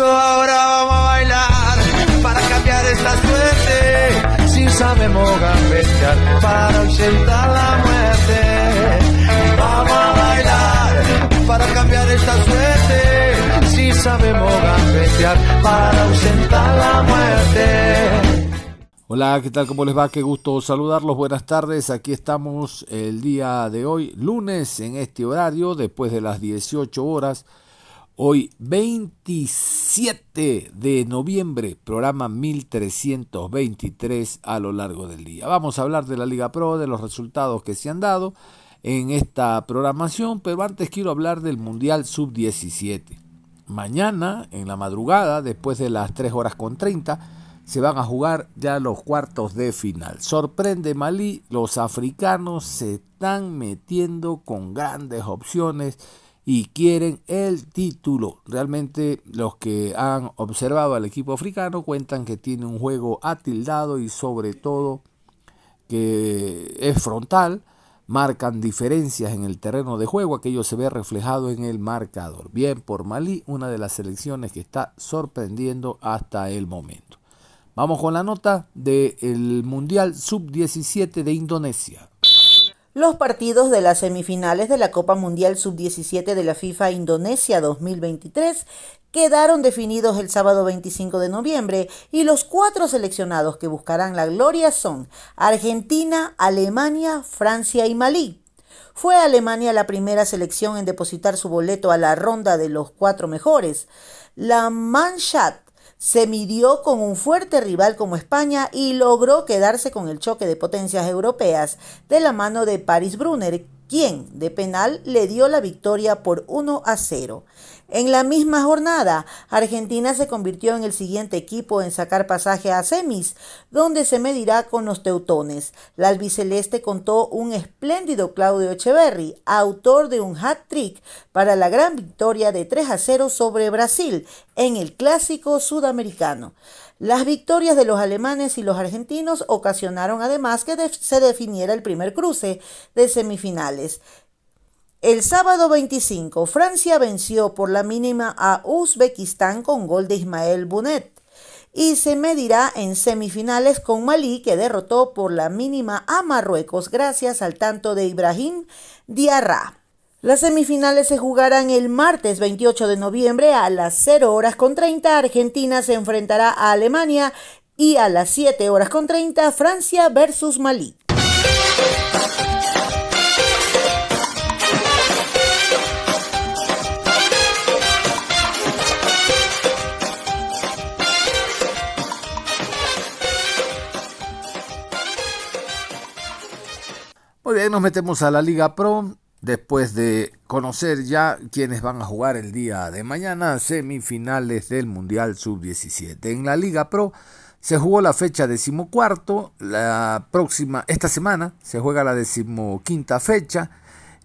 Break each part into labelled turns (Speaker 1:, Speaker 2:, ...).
Speaker 1: Eso ahora vamos a bailar para cambiar esta suerte. Si sabemos gambetear para ausentar la muerte. Vamos a bailar para cambiar esta suerte. Si sabemos gambetear para ausentar la muerte.
Speaker 2: Hola, ¿qué tal? ¿Cómo les va? Qué gusto saludarlos. Buenas tardes. Aquí estamos el día de hoy, lunes, en este horario, después de las 18 horas. Hoy 27 de noviembre, programa 1323 a lo largo del día. Vamos a hablar de la Liga Pro, de los resultados que se han dado en esta programación, pero antes quiero hablar del Mundial Sub-17. Mañana, en la madrugada, después de las 3 horas con 30, se van a jugar ya los cuartos de final. Sorprende Malí, los africanos se están metiendo con grandes opciones y quieren el título. Realmente los que han observado al equipo africano cuentan que tiene un juego atildado y sobre todo que es frontal, marcan diferencias en el terreno de juego, aquello se ve reflejado en el marcador. Bien por Malí, una de las selecciones que está sorprendiendo hasta el momento. Vamos con la nota del Mundial Sub-17 de Indonesia.
Speaker 3: Los partidos de las semifinales de la Copa Mundial Sub-17 de la FIFA Indonesia 2023 quedaron definidos el sábado 25 de noviembre y los cuatro seleccionados que buscarán la gloria son Argentina, Alemania, Francia y Malí. Fue Alemania la primera selección en depositar su boleto a la ronda de los cuatro mejores. La Mannschaft se midió con un fuerte rival como España y logró quedarse con el choque de potencias europeas de la mano de Paris Brunner, quien de penal le dio la victoria por 1 a 0. En la misma jornada, Argentina se convirtió en el siguiente equipo en sacar pasaje a semis, donde se medirá con los teutones. La albiceleste contó un espléndido Claudio Echeverry, autor de un hat-trick para la gran victoria de 3 a 0 sobre Brasil en el clásico sudamericano. Las victorias de los alemanes y los argentinos ocasionaron además que se definiera el primer cruce de semifinales. El sábado 25, Francia venció por la mínima a Uzbekistán con gol de Ismael Bunet y se medirá en semifinales con Malí que derrotó por la mínima a Marruecos gracias al tanto de Ibrahim Diarra. Las semifinales se jugarán el martes 28 de noviembre a las 0 horas con 30. Argentina se enfrentará a Alemania y a las 7 horas con 30 Francia versus Malí.
Speaker 2: Muy bien, nos metemos a la Liga Pro después de conocer ya quiénes van a jugar el día de mañana semifinales del Mundial Sub-17. En la Liga Pro se jugó la fecha decimocuarto, la próxima, esta semana se juega la decimoquinta fecha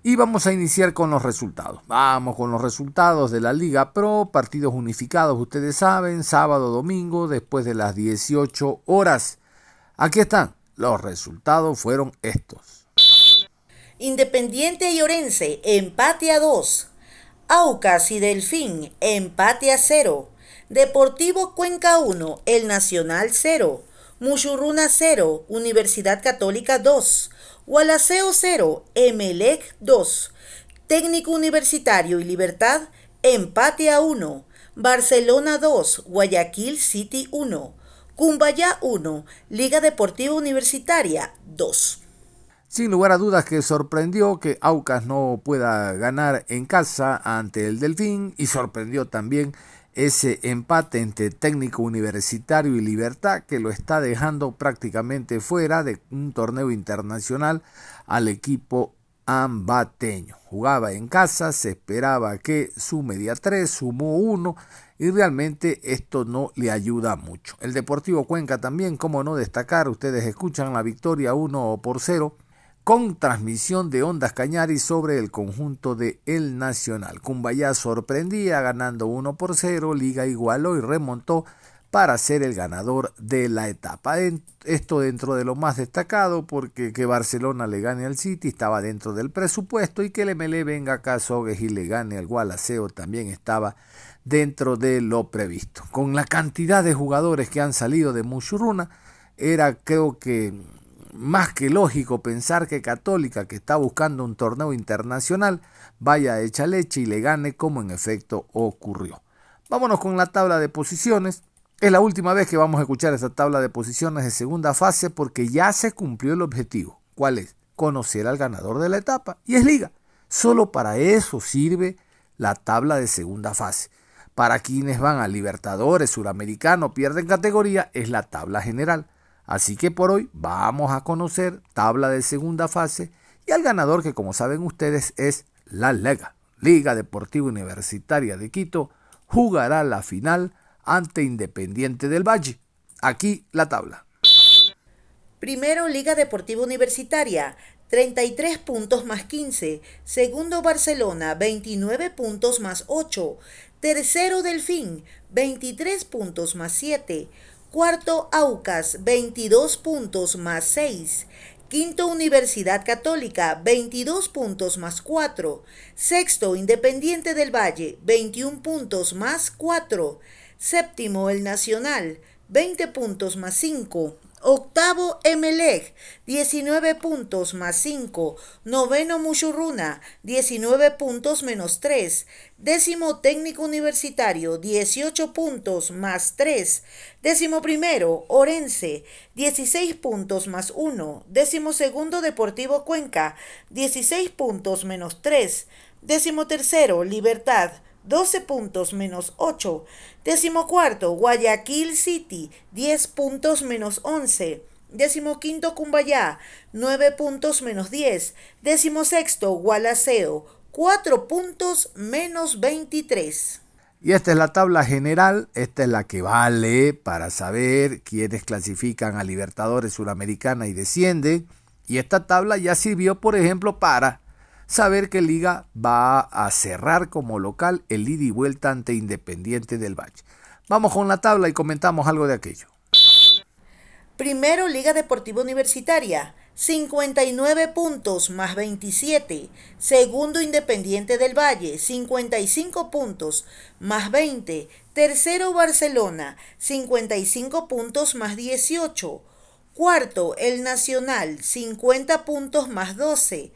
Speaker 2: y vamos a iniciar con los resultados. Vamos con los resultados de la Liga Pro, partidos unificados, ustedes saben, sábado, domingo, después de las 18 horas. Aquí están, los resultados fueron estos.
Speaker 3: Independiente y Orense, empate a 2. Aucas y Delfín, empate a 0. Deportivo Cuenca 1, El Nacional 0. Muchurruna 0, Universidad Católica 2. Gualaceo 0, Emelec 2. Técnico Universitario y Libertad, empate a 1. Barcelona 2, Guayaquil City 1. Cumbayá 1, Liga Deportiva Universitaria 2.
Speaker 2: Sin lugar a dudas que sorprendió que Aucas no pueda ganar en casa ante el Delfín y sorprendió también ese empate entre técnico universitario y libertad que lo está dejando prácticamente fuera de un torneo internacional al equipo ambateño. Jugaba en casa, se esperaba que sume a 3, sumó 1 y realmente esto no le ayuda mucho. El Deportivo Cuenca también, como no destacar, ustedes escuchan la victoria 1 por 0 con transmisión de Ondas Cañaris sobre el conjunto de El Nacional. Cumbayá sorprendía ganando 1 por 0, Liga igualó y remontó para ser el ganador de la etapa. Esto dentro de lo más destacado porque que Barcelona le gane al City estaba dentro del presupuesto y que el MLE venga acá a Sogues y le gane al Gualaceo también estaba dentro de lo previsto. Con la cantidad de jugadores que han salido de Mushuruna, era creo que más que lógico pensar que Católica, que está buscando un torneo internacional, vaya a echa leche y le gane como en efecto ocurrió. Vámonos con la tabla de posiciones. Es la última vez que vamos a escuchar esta tabla de posiciones de segunda fase porque ya se cumplió el objetivo. ¿Cuál es? Conocer al ganador de la etapa. Y es liga. Solo para eso sirve la tabla de segunda fase. Para quienes van a Libertadores, Suramericano, pierden categoría, es la tabla general. Así que por hoy vamos a conocer tabla de segunda fase y al ganador que como saben ustedes es la Lega, Liga Deportiva Universitaria de Quito, jugará la final ante Independiente del Valle. Aquí la tabla.
Speaker 3: Primero Liga Deportiva Universitaria, 33 puntos más 15. Segundo Barcelona, 29 puntos más 8. Tercero Delfín, 23 puntos más 7. Cuarto, Aucas, 22 puntos más 6. Quinto, Universidad Católica, 22 puntos más 4. Sexto, Independiente del Valle, 21 puntos más 4. Séptimo, El Nacional, 20 puntos más 5. Octavo, Emelec, 19 puntos más 5. Noveno, Muchurruna, 19 puntos menos 3. Décimo, Técnico Universitario, 18 puntos más 3. Décimo primero, Orense, 16 puntos más 1. Décimo segundo, Deportivo Cuenca, 16 puntos menos 3. Décimo tercero, Libertad, 12 puntos menos 8. Décimo cuarto, Guayaquil City, 10 puntos menos 11. Décimo quinto, Cumbayá, 9 puntos menos 10. Décimo sexto, Gualaceo, 4 puntos menos 23.
Speaker 2: Y esta es la tabla general, esta es la que vale para saber quiénes clasifican a Libertadores Suramericana y descienden. Y esta tabla ya sirvió, por ejemplo, para saber que Liga va a cerrar como local el ida y vuelta ante Independiente del Valle. Vamos con la tabla y comentamos algo de aquello.
Speaker 3: Primero, Liga Deportiva Universitaria, 59 puntos más 27. Segundo, Independiente del Valle, 55 puntos más 20. Tercero, Barcelona, 55 puntos más 18. Cuarto, El Nacional, 50 puntos más 12.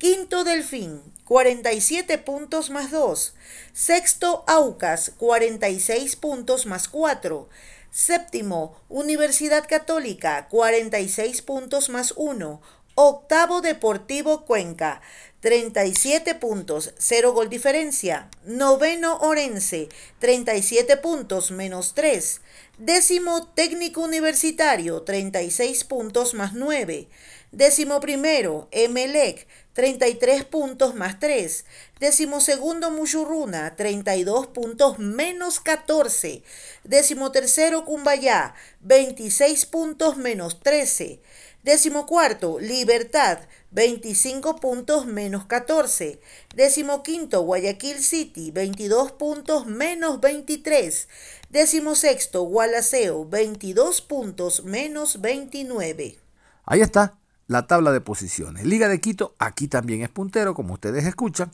Speaker 3: Quinto Delfín, 47 puntos más 2. Sexto Aucas, 46 puntos más 4. Séptimo Universidad Católica, 46 puntos más 1. Octavo Deportivo Cuenca, 37 puntos, 0 gol diferencia. Noveno Orense, 37 puntos menos 3. Décimo Técnico Universitario, 36 puntos más 9. Décimo primero Emelec, 33 puntos más 3. Décimo segundo, Muchurruna, 32 puntos menos 14. Décimo tercero, Cumbayá, 26 puntos menos 13. Décimo cuarto, Libertad, 25 puntos menos 14. Décimo quinto, Guayaquil City, 22 puntos menos 23. Décimo sexto, Gualaceo, 22 puntos menos 29.
Speaker 2: Ahí está, la tabla de posiciones. Liga de Quito, aquí también es puntero, como ustedes escuchan.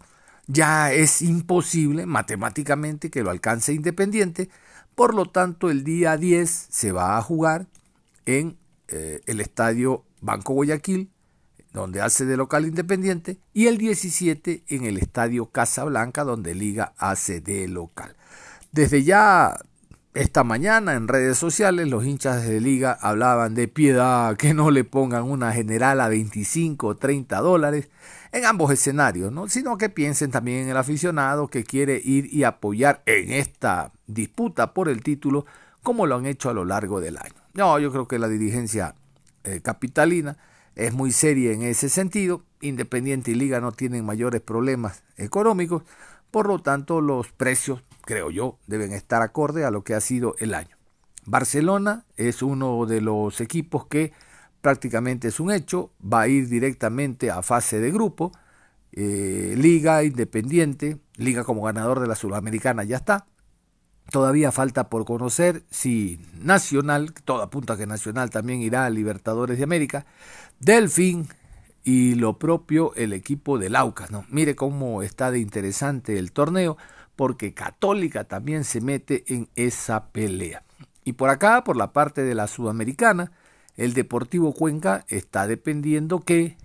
Speaker 2: Ya es imposible matemáticamente que lo alcance Independiente. Por lo tanto, el día 10 se va a jugar en eh, el estadio Banco Guayaquil, donde hace de local Independiente, y el 17 en el estadio Casablanca, donde Liga hace de local. Desde ya esta mañana en redes sociales los hinchas de liga hablaban de piedad, que no le pongan una general a 25 o 30 dólares en ambos escenarios, ¿no? sino que piensen también en el aficionado que quiere ir y apoyar en esta disputa por el título como lo han hecho a lo largo del año. No, yo creo que la dirigencia eh, capitalina es muy seria en ese sentido. Independiente y Liga no tienen mayores problemas económicos, por lo tanto los precios, creo yo, deben estar acorde a lo que ha sido el año. Barcelona es uno de los equipos que prácticamente es un hecho, va a ir directamente a fase de grupo. Eh, Liga Independiente, Liga como ganador de la Sudamericana ya está. Todavía falta por conocer si Nacional, todo apunta que Nacional también irá a Libertadores de América, Delfín y lo propio el equipo del Aucas. ¿no? Mire cómo está de interesante el torneo, porque Católica también se mete en esa pelea. Y por acá, por la parte de la Sudamericana, el Deportivo Cuenca está dependiendo que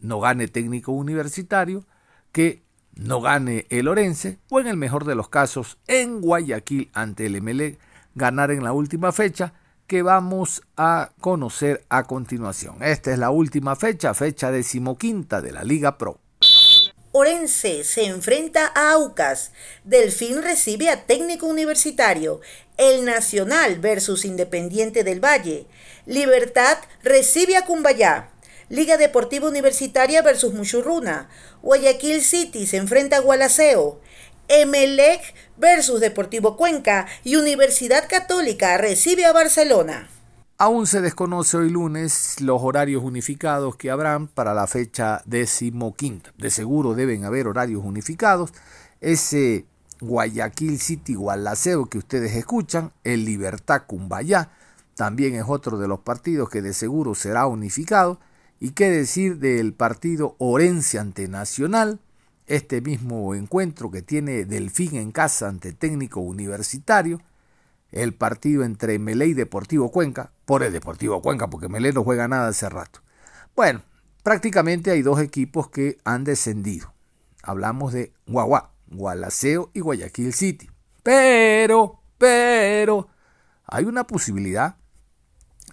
Speaker 2: no gane técnico universitario, que no gane el Orense o en el mejor de los casos en Guayaquil ante el MLE ganar en la última fecha que vamos a conocer a continuación. Esta es la última fecha, fecha decimoquinta de la Liga Pro.
Speaker 3: Orense se enfrenta a Aucas. Delfín recibe a Técnico Universitario. El Nacional versus Independiente del Valle. Libertad recibe a Cumbayá. Liga Deportiva Universitaria versus Muchurruna. Guayaquil City se enfrenta a Gualaceo. Emelec versus Deportivo Cuenca y Universidad Católica recibe a Barcelona.
Speaker 2: Aún se desconoce hoy lunes los horarios unificados que habrán para la fecha decimoquinta. De seguro deben haber horarios unificados. Ese Guayaquil City Gualaceo que ustedes escuchan, el Libertad Cumbayá, también es otro de los partidos que de seguro será unificado. Y qué decir del partido Orense ante Nacional, este mismo encuentro que tiene Delfín en casa ante técnico universitario, el partido entre Melé y Deportivo Cuenca, por el Deportivo Cuenca, porque Melé no juega nada hace rato. Bueno, prácticamente hay dos equipos que han descendido. Hablamos de Guagua, Gualaceo y Guayaquil City. Pero, pero, hay una posibilidad,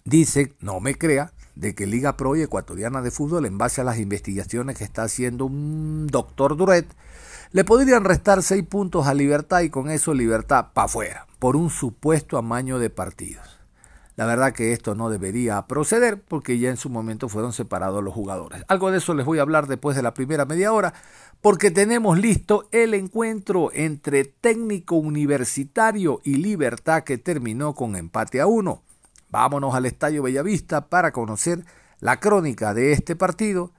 Speaker 2: dice, no me crea, de que Liga Pro y Ecuatoriana de Fútbol, en base a las investigaciones que está haciendo un doctor Duret, le podrían restar seis puntos a Libertad y con eso Libertad para afuera, por un supuesto amaño de partidos. La verdad que esto no debería proceder porque ya en su momento fueron separados los jugadores. Algo de eso les voy a hablar después de la primera media hora porque tenemos listo el encuentro entre técnico universitario y libertad que terminó con empate a uno. Vámonos al Estadio Bellavista para conocer la crónica de este partido.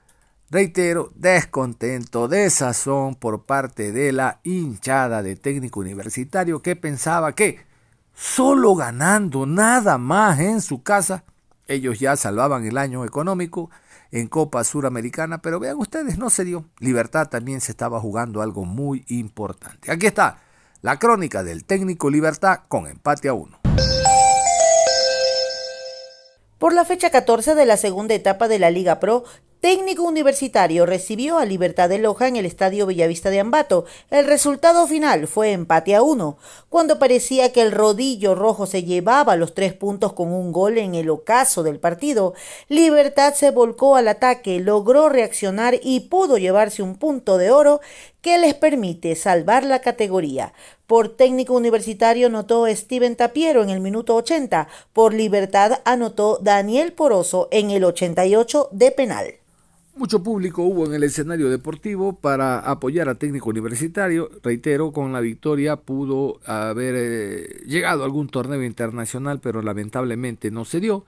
Speaker 2: Reitero, descontento, desazón por parte de la hinchada de técnico universitario que pensaba que solo ganando nada más en su casa, ellos ya salvaban el año económico en Copa Suramericana, pero vean ustedes, no se dio. Libertad también se estaba jugando algo muy importante. Aquí está la crónica del técnico Libertad con empate a uno.
Speaker 3: Por la fecha 14 de la segunda etapa de la Liga Pro, Técnico Universitario recibió a Libertad de Loja en el Estadio Bellavista de Ambato. El resultado final fue empate a uno, cuando parecía que el rodillo rojo se llevaba los tres puntos con un gol en el ocaso del partido. Libertad se volcó al ataque, logró reaccionar y pudo llevarse un punto de oro que les permite salvar la categoría. Por técnico universitario anotó Steven Tapiero en el minuto 80. Por Libertad anotó Daniel Poroso en el 88 de penal.
Speaker 2: Mucho público hubo en el escenario deportivo para apoyar a técnico universitario. Reitero, con la victoria pudo haber eh, llegado a algún torneo internacional, pero lamentablemente no se dio.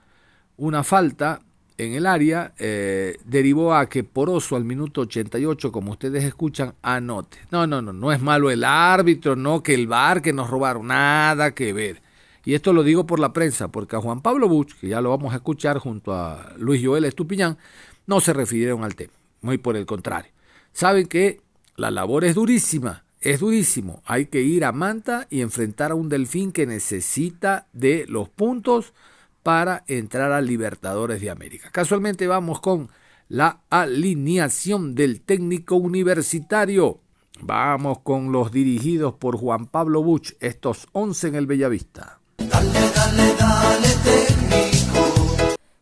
Speaker 2: Una falta en el área eh, derivó a que Poroso al minuto 88, como ustedes escuchan, anote. No, no, no, no es malo el árbitro, no que el bar, que nos robaron, nada que ver. Y esto lo digo por la prensa, porque a Juan Pablo Buch, que ya lo vamos a escuchar junto a Luis Joel Estupiñán, no se refirieron al tema, muy por el contrario. Saben que la labor es durísima, es durísimo. Hay que ir a Manta y enfrentar a un delfín que necesita de los puntos para entrar a Libertadores de América. Casualmente vamos con la alineación del técnico universitario. Vamos con los dirigidos por Juan Pablo Buch, estos 11 en el Bellavista.
Speaker 3: dale, dale, técnico.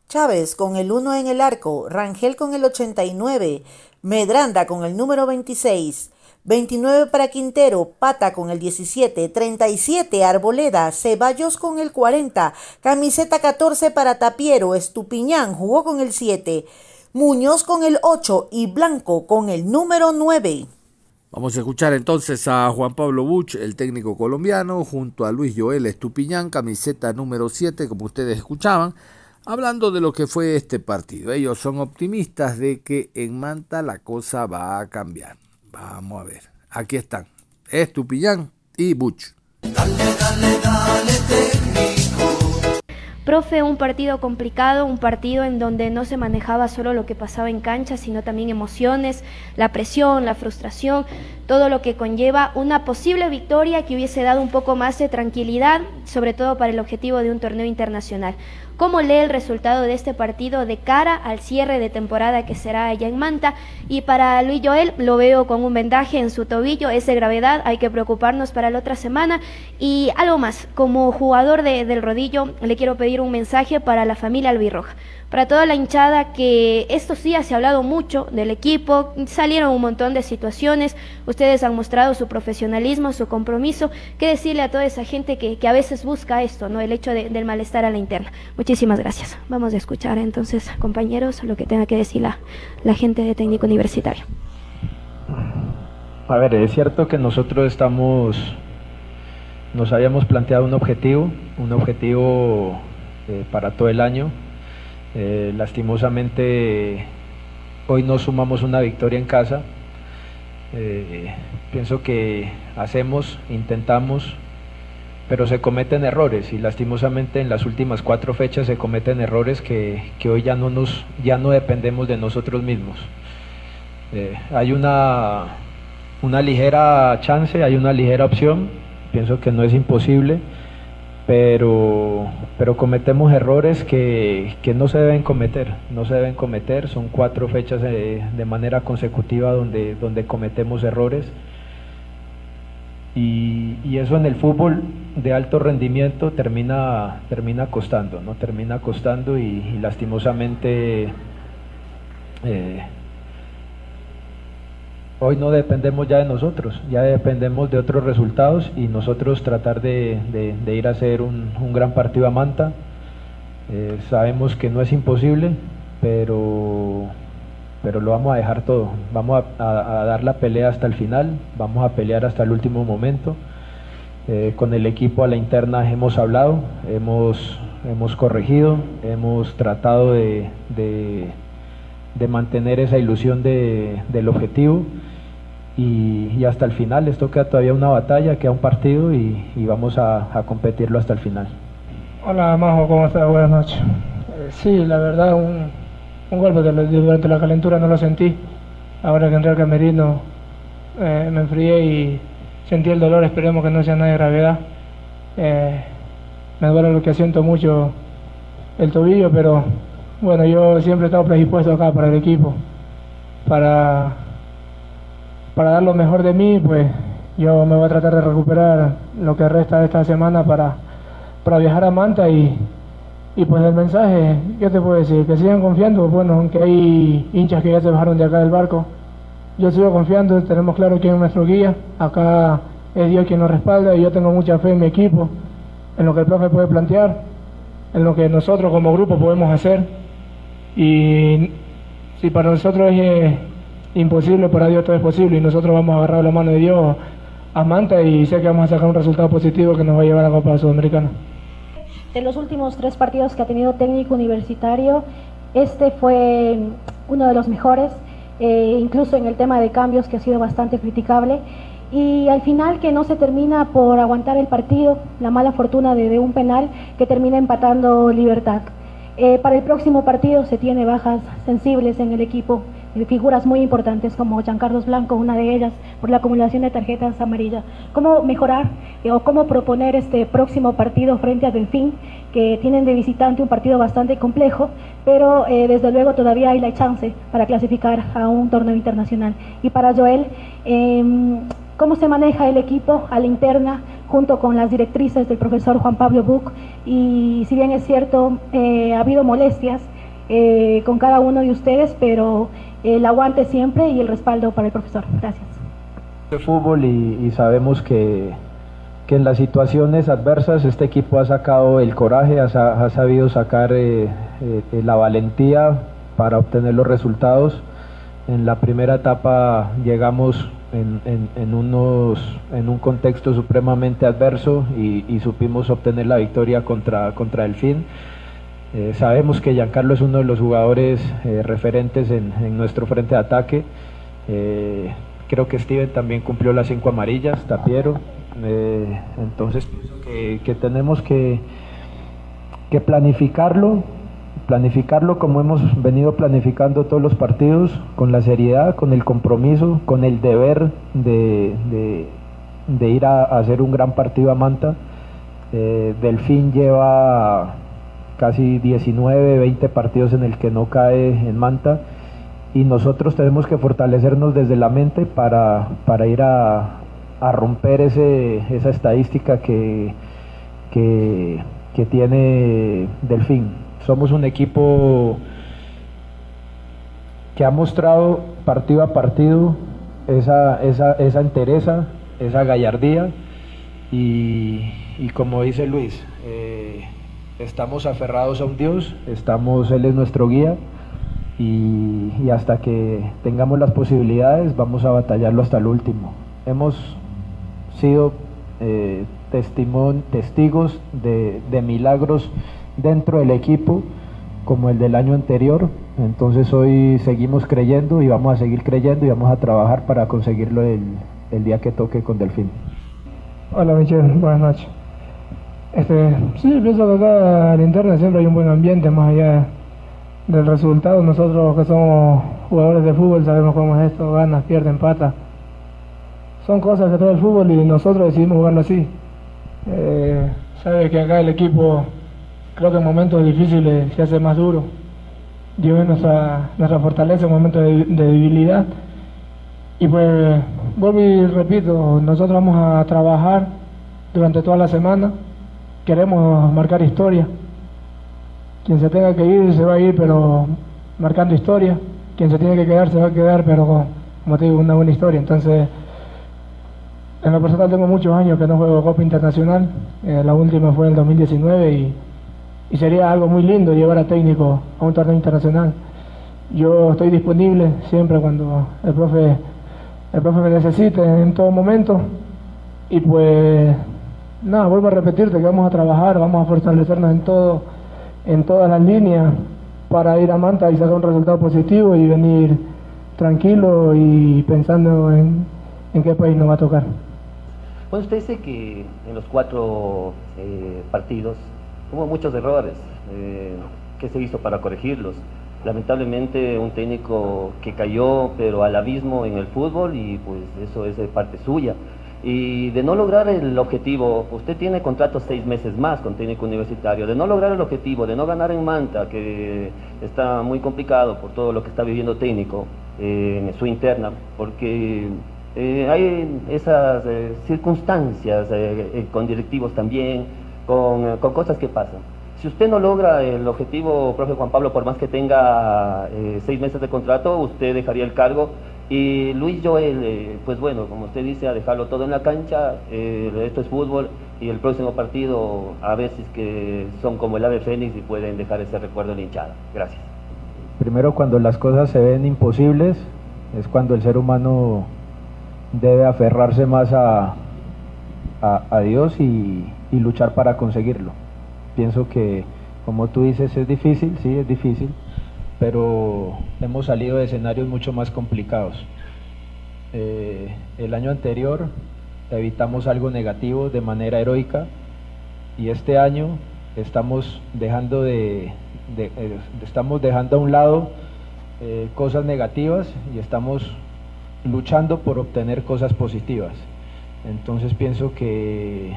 Speaker 3: Chávez con el 1 en el arco, Rangel con el 89, Medranda con el número 26, 29 para Quintero, Pata con el 17, 37 Arboleda, Ceballos con el 40, camiseta 14 para Tapiero, Estupiñán jugó con el 7, Muñoz con el 8 y Blanco con el número 9.
Speaker 2: Vamos a escuchar entonces a Juan Pablo Buch, el técnico colombiano, junto a Luis Joel Estupiñán, camiseta número 7, como ustedes escuchaban, hablando de lo que fue este partido. Ellos son optimistas de que en Manta la cosa va a cambiar. Vamos a ver. Aquí están. Estupillán y Buch. Dale, dale,
Speaker 4: dale, técnico. Profe, un partido complicado, un partido en donde no se manejaba solo lo que pasaba en cancha, sino también emociones, la presión, la frustración, todo lo que conlleva una posible victoria que hubiese dado un poco más de tranquilidad, sobre todo para el objetivo de un torneo internacional. ¿Cómo lee el resultado de este partido de cara al cierre de temporada que será allá en Manta? Y para Luis Joel lo veo con un vendaje en su tobillo, es de gravedad, hay que preocuparnos para la otra semana. Y algo más, como jugador del rodillo, le quiero pedir un mensaje para la familia albirroja para toda la hinchada que estos días se ha hablado mucho del equipo, salieron un montón de situaciones, ustedes han mostrado su profesionalismo, su compromiso, qué decirle a toda esa gente que, a veces busca esto, ¿no? el hecho del malestar a la interna. Muchísimas gracias. Vamos a escuchar entonces, compañeros, lo que tenga que decir la, la gente de técnico universitario.
Speaker 5: A ver, es cierto que nosotros estamos, nos habíamos planteado un objetivo, un objetivo eh, para todo el año, eh, lastimosamente hoy no sumamos una victoria en casa. Eh, pienso que hacemos, intentamos, pero se cometen errores y lastimosamente en las últimas cuatro fechas se cometen errores que, hoy ya no, nos, ya no dependemos de nosotros mismos. Eh, hay una, una ligera chance, hay una ligera opción, pienso que no es imposible pero, pero cometemos errores que, no se deben cometer, no se deben cometer, son cuatro fechas de, manera consecutiva donde, donde cometemos errores y, eso en el fútbol de alto rendimiento termina, termina costando, ¿no? termina costando y, lastimosamente eh, hoy no dependemos ya de nosotros, ya dependemos de otros resultados y nosotros tratar de, ir a hacer un, gran partido a Manta. Eh, sabemos que no es imposible, pero, pero lo vamos a dejar todo. Vamos a, dar la pelea hasta el final, vamos a pelear hasta el último momento. Eh, con el equipo a la interna hemos hablado, hemos, hemos corregido, hemos tratado de mantener esa ilusión del objetivo y, hasta el final. Esto queda todavía una batalla, queda un partido y, vamos a, competirlo hasta el final.
Speaker 6: Hola Majo, ¿cómo estás? Buenas noches. Eh, sí, la verdad, un, un golpe durante la calentura no lo sentí. Ahora que entré al camerino eh, me enfrié y sentí el dolor, esperemos que no sea nada de gravedad. Eh, me duele lo que siento mucho el tobillo, pero bueno, yo siempre he estado predispuesto acá para el equipo, para para dar lo mejor de mí, pues yo me voy a tratar de recuperar lo que resta de esta semana para, para viajar a Manta y, y pues el mensaje, ¿qué te puedo decir? Que sigan confiando, bueno, aunque hay hinchas que ya se bajaron de acá del barco, yo sigo confiando, tenemos claro quién es nuestro guía, acá es Dios quien nos respalda y yo tengo mucha fe en mi equipo, en lo que el profe puede plantear, en lo que nosotros como grupo podemos hacer y si para nosotros es imposible, para Dios todo es posible y nosotros vamos a agarrar la mano de Dios a Manta y sé que vamos a sacar un resultado positivo que nos va a llevar a la Copa Sudamericana.
Speaker 4: De los últimos tres partidos que ha tenido técnico universitario, este fue uno de los mejores, eh, incluso en el tema de cambios que ha sido bastante criticable. Y al final que no se termina por aguantar el partido, la mala fortuna de, un penal que termina empatando Libertad. Eh, para el próximo partido se tiene bajas sensibles en el equipo figuras muy importantes como Carlos Blanco, una de ellas, por la acumulación de tarjetas amarillas. ¿Cómo mejorar eh, o cómo proponer este próximo partido frente a Delfín, que tienen de visitante un partido bastante complejo, pero eh, desde luego todavía hay la chance para clasificar a un torneo internacional? Y para Joel, em, ¿cómo se maneja el equipo a la interna
Speaker 7: junto con las directrices del profesor Juan Pablo Buc y si bien es cierto, eh, ha habido molestias eh, con cada uno de ustedes, pero el aguante siempre y el respaldo para el profesor. Gracias.
Speaker 5: De fútbol y, sabemos que, que, en las situaciones adversas este equipo ha sacado el coraje, ha, sabido sacar eh, la valentía para obtener los resultados. En la primera etapa llegamos en, unos, en un contexto supremamente adverso y, supimos obtener la victoria contra, contra Delfín. Eh, sabemos que Giancarlo es uno de los jugadores eh, referentes en, nuestro frente de ataque. Eh, creo que Steven también cumplió las cinco amarillas, Tapiero. entonces pienso que, tenemos que, planificarlo planificarlo como hemos venido planificando todos los partidos, con la seriedad, con el compromiso, con el deber de, ir a, hacer un gran partido a Manta. Delfín lleva casi 19, 20 partidos en el que no cae en Manta y nosotros tenemos que fortalecernos desde la mente para, para ir a, romper ese, esa estadística que, que, que tiene Delfín. Somos un equipo que ha mostrado partido a partido esa, esa, esa entereza, esa gallardía y, como dice Luis, eh, estamos aferrados a un Dios, estamos, Él es nuestro guía y, hasta que tengamos las posibilidades vamos a batallarlo hasta el último. Hemos sido eh, testigos de, de milagros dentro del equipo como el del año anterior. Entonces hoy seguimos creyendo y vamos a seguir creyendo y vamos a trabajar para conseguirlo el, el día que toque con Delfín.
Speaker 6: Hola Michelle, buenas noches. Este, sí, pienso que acá en internet siempre hay un buen ambiente, más allá del resultado. Nosotros que somos jugadores de fútbol sabemos cómo es esto, ganas, pierden, pata. Son cosas que trae el fútbol y nosotros decidimos jugarlo así. Eh, sabe que acá el equipo creo que en momentos difíciles se hace más duro. Lleve nuestra, nuestra fortaleza en momentos de, debilidad. Y pues, vuelvo y repito, nosotros vamos a trabajar durante toda la semana. Queremos marcar historia. Quien se tenga que ir se va a ir, pero marcando historia. Quien se tiene que quedar se va a quedar, pero como te digo, una buena historia. Entonces, en lo personal tengo muchos años que no juego Copa Internacional. Eh, la última fue en el 2019 y y sería algo muy lindo llevar a técnico a un torneo internacional. Yo estoy disponible siempre cuando el profe, el profe me necesite en todo momento y pues nada, vuelvo a repetirte que vamos a trabajar, vamos a fortalecernos en todo, en todas las líneas para ir a Manta y sacar un resultado positivo y venir tranquilo y pensando en, en qué país nos va a tocar.
Speaker 8: Bueno, usted dice que en los cuatro eh, partidos Hubo muchos errores eh, que se hizo para corregirlos. Lamentablemente un técnico que cayó pero al abismo en el fútbol y pues eso es parte suya. Y de no lograr el objetivo, usted tiene contrato seis meses más con técnico universitario, de no lograr el objetivo, de no ganar en Manta, que está muy complicado por todo lo que está viviendo técnico eh, en su interna, porque eh, hay esas circunstancias con directivos también, con, con, cosas que pasan. Si usted no logra el objetivo, profe Juan Pablo, por más que tenga eh, seis meses de contrato, usted dejaría el cargo. Y Luis Joel, eh, pues bueno, como usted dice, a dejarlo todo en la cancha, eh, esto es fútbol y el próximo partido a veces que son como el ave fénix y pueden dejar ese recuerdo en hinchada. Gracias.
Speaker 5: Primero, cuando las cosas se ven imposibles, es cuando el ser humano debe aferrarse más a, a, a Dios y, y luchar para conseguirlo. Pienso que, como tú dices, es difícil, sí, es difícil, pero hemos salido de escenarios mucho más complicados. Eh, el año anterior evitamos algo negativo de manera heroica y este año estamos dejando de, eh, estamos dejando a un lado eh, cosas negativas y estamos luchando por obtener cosas positivas. Entonces pienso que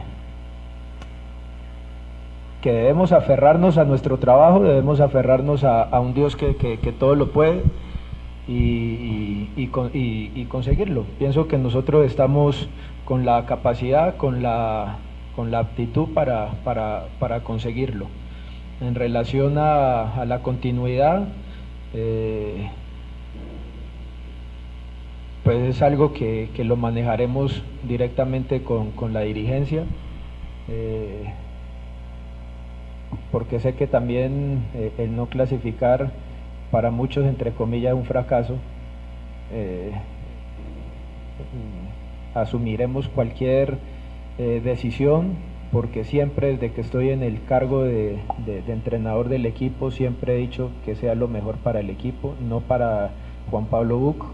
Speaker 5: que debemos aferrarnos a nuestro trabajo, debemos aferrarnos a, un Dios que, todo lo puede y, conseguirlo. Pienso que nosotros estamos con la capacidad, con la, con la aptitud para, para, para conseguirlo. En relación a, a la continuidad, eh, pues es algo que, que, lo manejaremos directamente con, con la dirigencia, eh, porque sé que también eh, el no clasificar para muchos, entre comillas, es un fracaso. Eh, asumiremos cualquier eh, decisión porque siempre desde que estoy en el cargo de, de, de, entrenador del equipo siempre he dicho que sea lo mejor para el equipo, no para Juan Pablo Buc,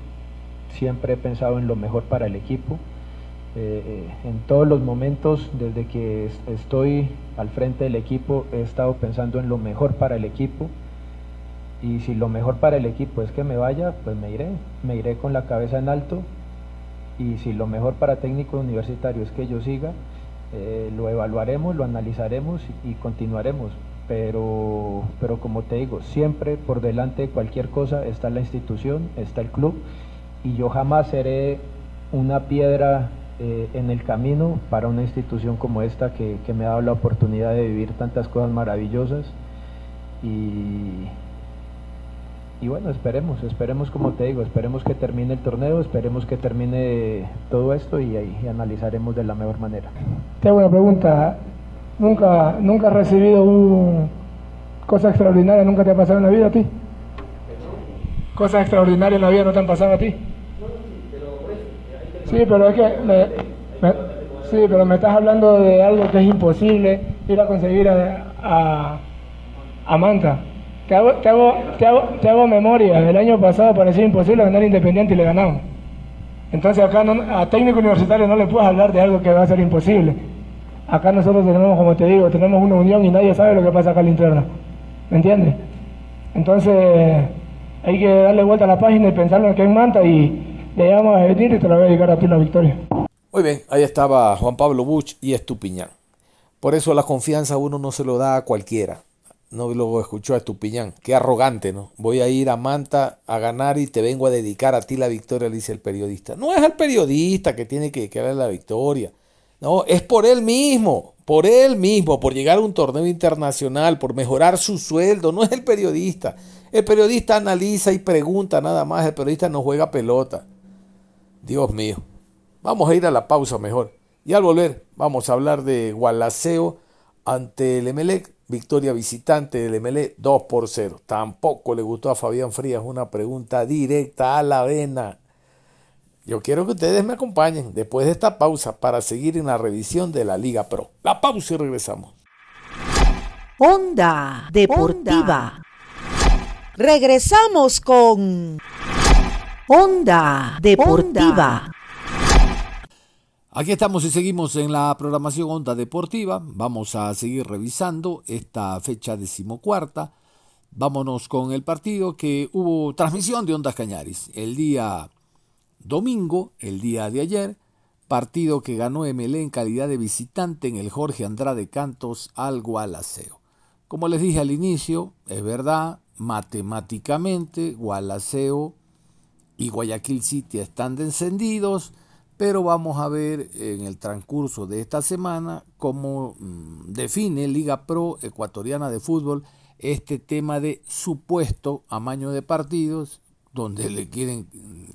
Speaker 5: siempre he pensado en lo mejor para el equipo. Eh, en todos los momentos desde que estoy al frente del equipo he estado pensando en lo mejor para el equipo. Y si lo mejor para el equipo es que me vaya, pues me iré, me iré con la cabeza en alto. Y si lo mejor para técnico universitario es que yo siga, eh, lo evaluaremos, lo analizaremos y, continuaremos. Pero, pero como te digo, siempre por delante de cualquier cosa está la institución, está el club. Y yo jamás seré una piedra eh, en el camino para una institución como esta que, que, me ha dado la oportunidad de vivir tantas cosas maravillosas y, y bueno, esperemos, esperemos como te digo, esperemos que termine el torneo, esperemos que termine todo esto y, y analizaremos de la mejor manera.
Speaker 6: Te hago una pregunta, ¿nunca, nunca has recibido un cosa extraordinaria, nunca te ha pasado en la vida a ti? ¿Cosas extraordinarias en la vida no te han pasado a ti? Sí, pero es que me, sí, pero me estás hablando de algo que es imposible ir a conseguir a, a, a Manta. Te hago, te, hago, te, hago, te hago memoria, el año pasado parecía imposible ganar Independiente y le ganamos. Entonces acá no, a técnico universitario no le puedes hablar de algo que va a ser imposible. Acá nosotros tenemos, como te digo, tenemos una unión y nadie sabe lo que pasa acá al interno. ¿Me entiendes? Entonces hay que darle vuelta a la página y pensarlo en que es Manta y le vamos a venir y te la voy a dedicar a ti la victoria.
Speaker 2: Muy bien, ahí estaba Juan Pablo Buch y Estupiñán. Por eso la confianza uno no se lo da a cualquiera no lo escuchó a Estupiñán. Qué arrogante, ¿no? Voy a ir a Manta a ganar y te vengo a dedicar a ti la victoria, le dice el periodista. No es al periodista que tiene que darle la victoria. No, es por él mismo, por él mismo, por llegar a un torneo internacional, por mejorar su sueldo. No es el periodista. El periodista analiza y pregunta nada más. El periodista no juega pelota. Dios mío. Vamos a ir a la pausa mejor. Y al volver, vamos a hablar de Gualaceo ante el Emelec Victoria visitante del MLE 2 por 0. Tampoco le gustó a Fabián Frías una pregunta directa a la vena. Yo quiero que ustedes me acompañen después de esta pausa para seguir en la revisión de la Liga Pro. La pausa y regresamos.
Speaker 9: Onda Deportiva. Regresamos con Onda Deportiva.
Speaker 2: Aquí estamos y seguimos en la programación Onda Deportiva. Vamos a seguir revisando esta fecha decimocuarta. Vámonos con el partido que hubo transmisión de Ondas Cañaris el día domingo, el día de ayer. Partido que ganó MLE en calidad de visitante en el Jorge Andrade Cantos al Gualaceo. Como les dije al inicio, es verdad, matemáticamente Gualaceo y Guayaquil City están encendidos pero vamos a ver en el transcurso de esta semana cómo mm, define Liga Pro Ecuatoriana de Fútbol este tema de supuesto amaño de partidos, donde le quieren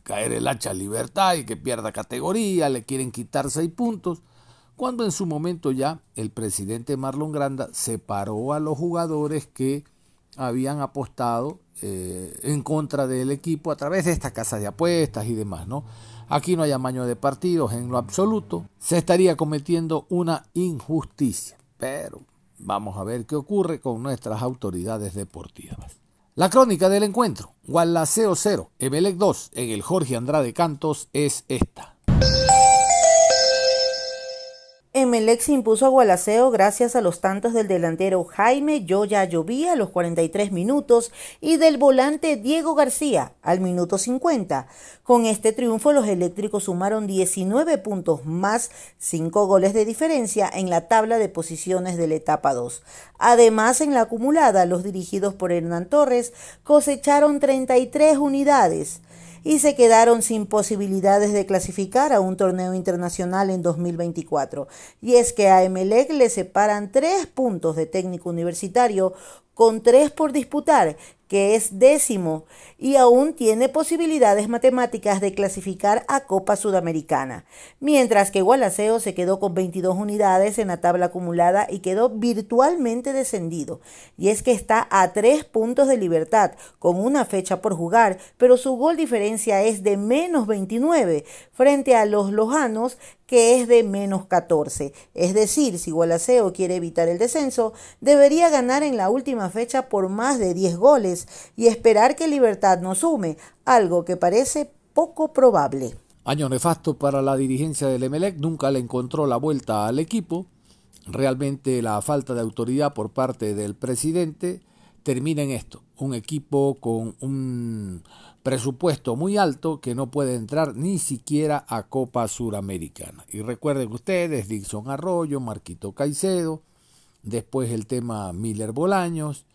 Speaker 2: caer el hacha libertad y que pierda categoría, le quieren quitar seis puntos, cuando en su momento ya el presidente Marlon Granda separó a los jugadores que habían apostado eh, en contra del equipo a través de esta casa de apuestas y demás, ¿no? Aquí no hay amaño de partidos en lo absoluto. Se estaría cometiendo una injusticia. Pero vamos a ver qué ocurre con nuestras autoridades deportivas. La crónica del encuentro. Gualaceo 0, Emelec 2 en el Jorge Andrade Cantos es esta.
Speaker 3: Emelec se impuso a Gualaceo gracias a los tantos del delantero Jaime Yoya Llovía a los 43 minutos y del volante Diego García al minuto 50. Con este triunfo los eléctricos sumaron 19 puntos más 5 goles de diferencia en la tabla de posiciones de la etapa 2. Además, en la acumulada, los dirigidos por Hernán Torres cosecharon 33 unidades. Y se quedaron sin posibilidades de clasificar a un torneo internacional en 2024. Y es que a Emelec le separan tres puntos de técnico universitario con tres por disputar que es décimo y aún tiene posibilidades matemáticas de clasificar a Copa Sudamericana, mientras que Gualaceo se quedó con 22 unidades en la tabla acumulada y quedó virtualmente descendido. Y es que está a tres puntos de libertad, con una fecha por jugar, pero su gol diferencia es de menos 29 frente a los lojanos que es de menos 14. Es decir, si Gualaceo quiere evitar el descenso, debería ganar en la última fecha por más de 10 goles y esperar que Libertad no sume, algo que parece poco probable.
Speaker 2: Año nefasto para la dirigencia del Emelec, nunca le encontró la vuelta al equipo. Realmente la falta de autoridad por parte del presidente termina en esto, un equipo con un presupuesto muy alto que no puede entrar ni siquiera a Copa Suramericana. Y recuerden ustedes, Dixon Arroyo, Marquito Caicedo, después el tema Miller Bolaños.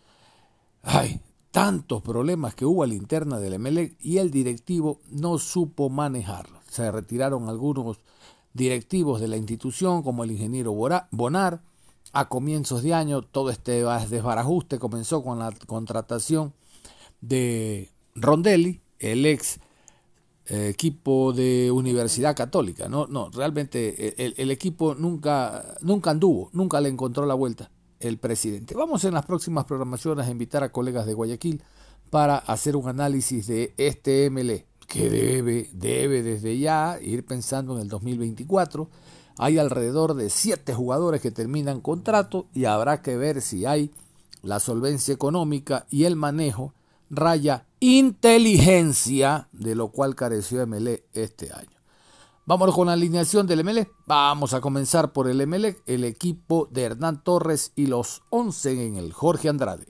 Speaker 2: Ay, tantos problemas que hubo a la interna del Emelec y el directivo no supo manejarlo. Se retiraron algunos directivos de la institución, como el ingeniero Bonar. A comienzos de año, todo este desbarajuste comenzó con la contratación de Rondelli, el ex eh, equipo de Universidad Católica. No, no, realmente el, el, equipo nunca, nunca anduvo, nunca le encontró la vuelta el presidente. Vamos en las próximas programaciones a invitar a colegas de Guayaquil para hacer un análisis de este MLE que debe, debe desde ya ir pensando en el 2024. Hay alrededor de siete jugadores que terminan contrato y habrá que ver si hay la solvencia económica y el manejo raya inteligencia, de lo cual careció MLE este año. Vámonos con la alineación del MLE. Vamos a comenzar por el MLE, el equipo de Hernán Torres y los 11 en el Jorge Andrade.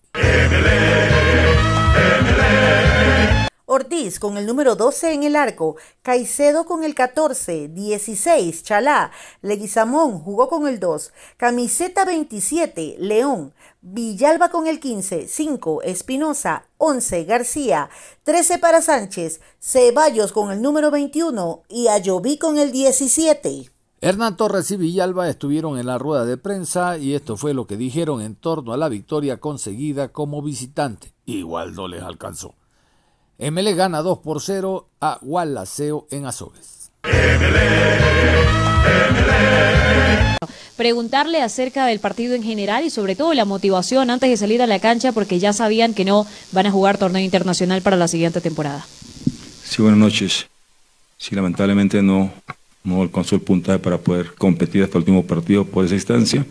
Speaker 3: Ortiz con el número 12 en el arco, Caicedo con el 14, 16, Chalá, Leguizamón jugó con el 2, camiseta 27, León, Villalba con el 15, 5, Espinosa, 11, García, 13 para Sánchez, Ceballos con el número 21 y Ayoví con el 17.
Speaker 2: Hernán Torres y Villalba estuvieron en la rueda de prensa y esto fue lo que dijeron en torno a la victoria conseguida como visitante. Igual no les alcanzó. ML gana 2 por 0 a Gualaceo en Azores.
Speaker 10: Preguntarle acerca del partido en general y sobre todo la motivación antes de salir a la cancha porque ya sabían que no van a jugar torneo internacional para la siguiente temporada.
Speaker 11: Sí, buenas noches. Sí, lamentablemente no, no alcanzó el puntaje para poder competir hasta el último partido por esa instancia.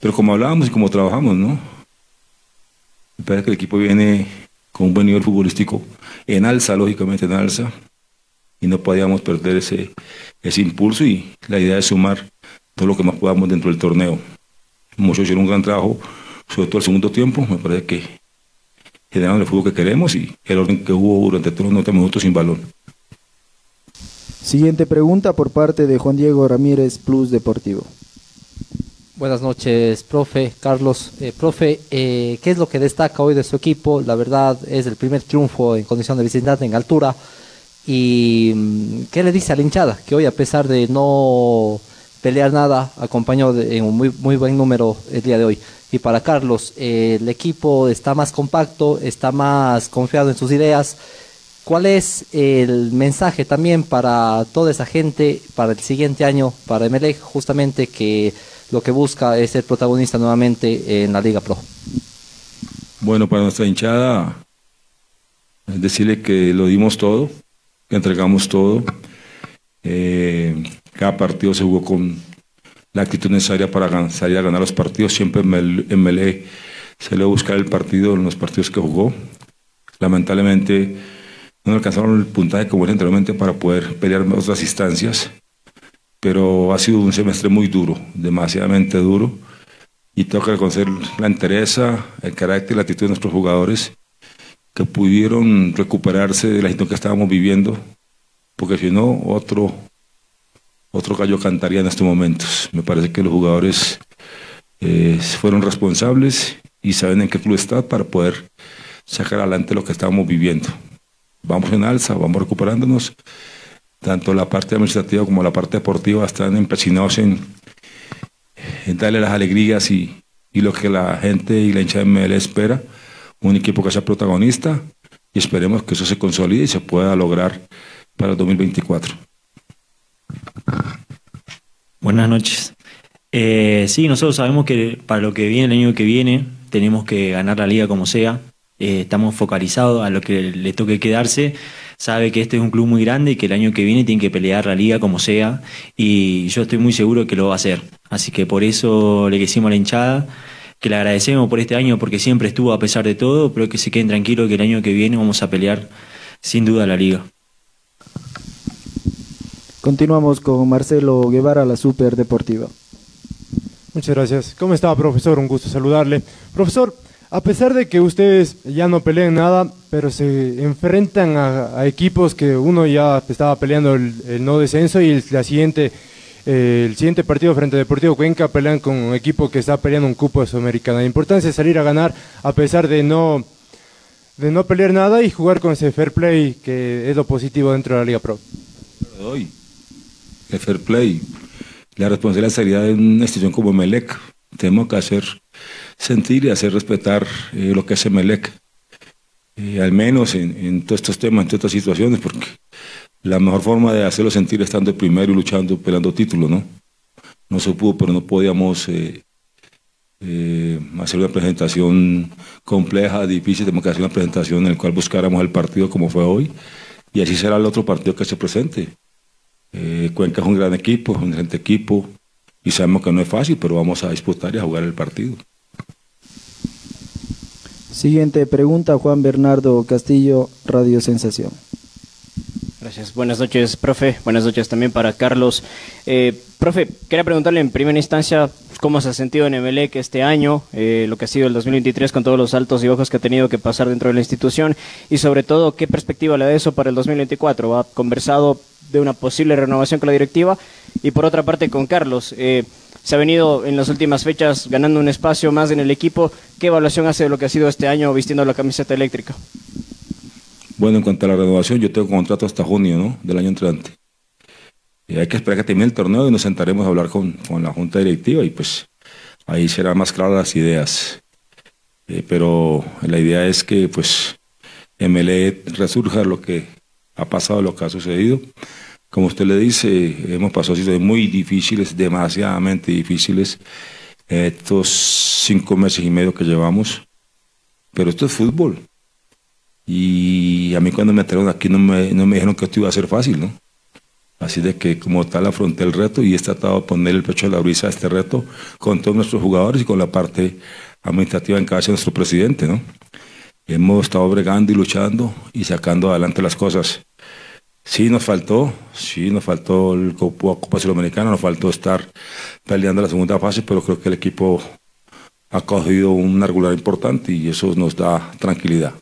Speaker 11: Pero como hablábamos y como trabajamos, ¿no? Me parece que el equipo viene con un buen nivel futbolístico en alza, lógicamente en alza, y no podíamos perder ese, ese impulso y la idea es sumar todo lo que más podamos dentro del torneo. Muchos hicieron un gran trabajo, sobre todo el segundo tiempo, me parece que generaron el fútbol que queremos y el orden que hubo durante todos los 90 minutos sin balón.
Speaker 12: Siguiente pregunta por parte de Juan Diego Ramírez, Plus Deportivo.
Speaker 13: Buenas noches, profe Carlos. Eh, profe, eh, ¿qué es lo que destaca hoy de su equipo? La verdad es el primer triunfo en condición de visitante en altura. ¿Y mm, qué le dice a la hinchada? Que hoy, a pesar de no pelear nada, acompañó en un muy, muy buen número el día de hoy. Y para Carlos, eh, el equipo está más compacto, está más confiado en sus ideas. ¿Cuál es el mensaje también para toda esa gente para el siguiente año, para Emelec, justamente que lo que busca es ser protagonista nuevamente en la Liga Pro.
Speaker 11: Bueno, para nuestra hinchada, decirle que lo dimos todo, que entregamos todo. Eh, cada partido se jugó con la actitud necesaria para salir a ganar los partidos. Siempre en Melé se le buscar el partido en los partidos que jugó. Lamentablemente no alcanzaron el puntaje como era anteriormente para poder pelear otras instancias pero ha sido un semestre muy duro, demasiadamente duro, y tengo que reconocer la entereza, el carácter y la actitud de nuestros jugadores que pudieron recuperarse de la situación que estábamos viviendo, porque si no, otro, otro gallo cantaría en estos momentos. Me parece que los jugadores eh, fueron responsables y saben en qué club están para poder sacar adelante lo que estábamos viviendo. vamos en alza, vamos recuperándonos. Tanto la parte administrativa como la parte deportiva están empecinados en, en darle las alegrías y, y lo que la gente y la hincha de ML espera. Un equipo que sea protagonista y esperemos que eso se consolide y se pueda lograr para el 2024.
Speaker 14: Buenas noches. Eh, sí, nosotros sabemos que para lo que viene el año que viene tenemos que ganar la liga como sea. Eh, estamos focalizados a lo que le toque quedarse. Sabe que este es un club muy grande y que el año que viene tiene que pelear la liga como sea. Y yo estoy muy seguro que lo va a hacer. Así que por eso le decimos a la hinchada que le agradecemos por este año porque siempre estuvo a pesar de todo, pero que se queden tranquilos que el año que viene vamos a pelear sin duda la liga.
Speaker 12: Continuamos con Marcelo Guevara, la Super Deportiva.
Speaker 15: Muchas gracias. ¿Cómo está, profesor? Un gusto saludarle. Profesor, a pesar de que ustedes ya no pelean nada, pero se enfrentan a, equipos que uno ya estaba peleando el, no descenso y el, la siguiente, eh, el siguiente partido frente a Deportivo Cuenca pelean con un equipo que está peleando un cupo de Sudamericana. La importancia es salir a ganar a pesar de no, de no pelear nada y jugar con ese fair play que es lo positivo dentro de la Liga Pro.
Speaker 11: Hoy, el fair play la responsabilidad sería de una institución como Melec. Tenemos que hacer sentir y hacer respetar eh, lo que hace Melec. Eh, al menos en, todos estos temas, en todas estas situaciones, porque la mejor forma de hacerlo sentir es estando primero y luchando, peleando títulos, ¿no? No se pudo, pero no podíamos eh, hacer una presentación compleja, difícil, tenemos que hacer una presentación en la cual buscáramos el partido como fue hoy, y así será el otro partido que se presente. Eh, Cuenca es un gran equipo, un gran equipo y sabemos que no es fácil, pero vamos a disputar y a jugar el partido.
Speaker 12: Siguiente pregunta, Juan Bernardo Castillo, Radio Sensación.
Speaker 16: Gracias. Buenas noches, profe. Buenas noches también para Carlos. Eh, profe, quería preguntarle en primera instancia cómo se ha sentido en Emelec este año, eh, lo que ha sido el 2023 con todos los altos y bajos que ha tenido que pasar dentro de la institución y sobre todo qué perspectiva le da eso para el 2024. ¿Ha conversado de una posible renovación con la directiva? Y por otra parte con Carlos, eh, se ha venido en las últimas fechas ganando un espacio más en el equipo. ¿Qué evaluación hace de lo que ha sido este año vistiendo la camiseta eléctrica?
Speaker 11: Bueno, en cuanto a la renovación, yo tengo contrato hasta junio ¿no? del año entrante. Y hay que esperar que termine el torneo y nos sentaremos a hablar con, con la junta directiva y pues ahí serán más claras las ideas. Eh, pero la idea es que pues MLE resurja lo que ha pasado, lo que ha sucedido. Como usted le dice, hemos pasado situaciones muy difíciles, demasiadamente difíciles, estos cinco meses y medio que llevamos. Pero esto es fútbol. Y a mí cuando me trajeron aquí no me, no me dijeron que esto iba a ser fácil, ¿no? Así de que como tal afronté el reto y he tratado de poner el pecho de la brisa a este reto con todos nuestros jugadores y con la parte administrativa en casa de nuestro presidente, ¿no? Hemos estado bregando y luchando y sacando adelante las cosas. Sí nos faltó, sí nos faltó el Copa, Sudamericana, nos faltó estar peleando la segunda fase, pero creo que el equipo ha cogido una regular importante y eso nos da tranquilidad.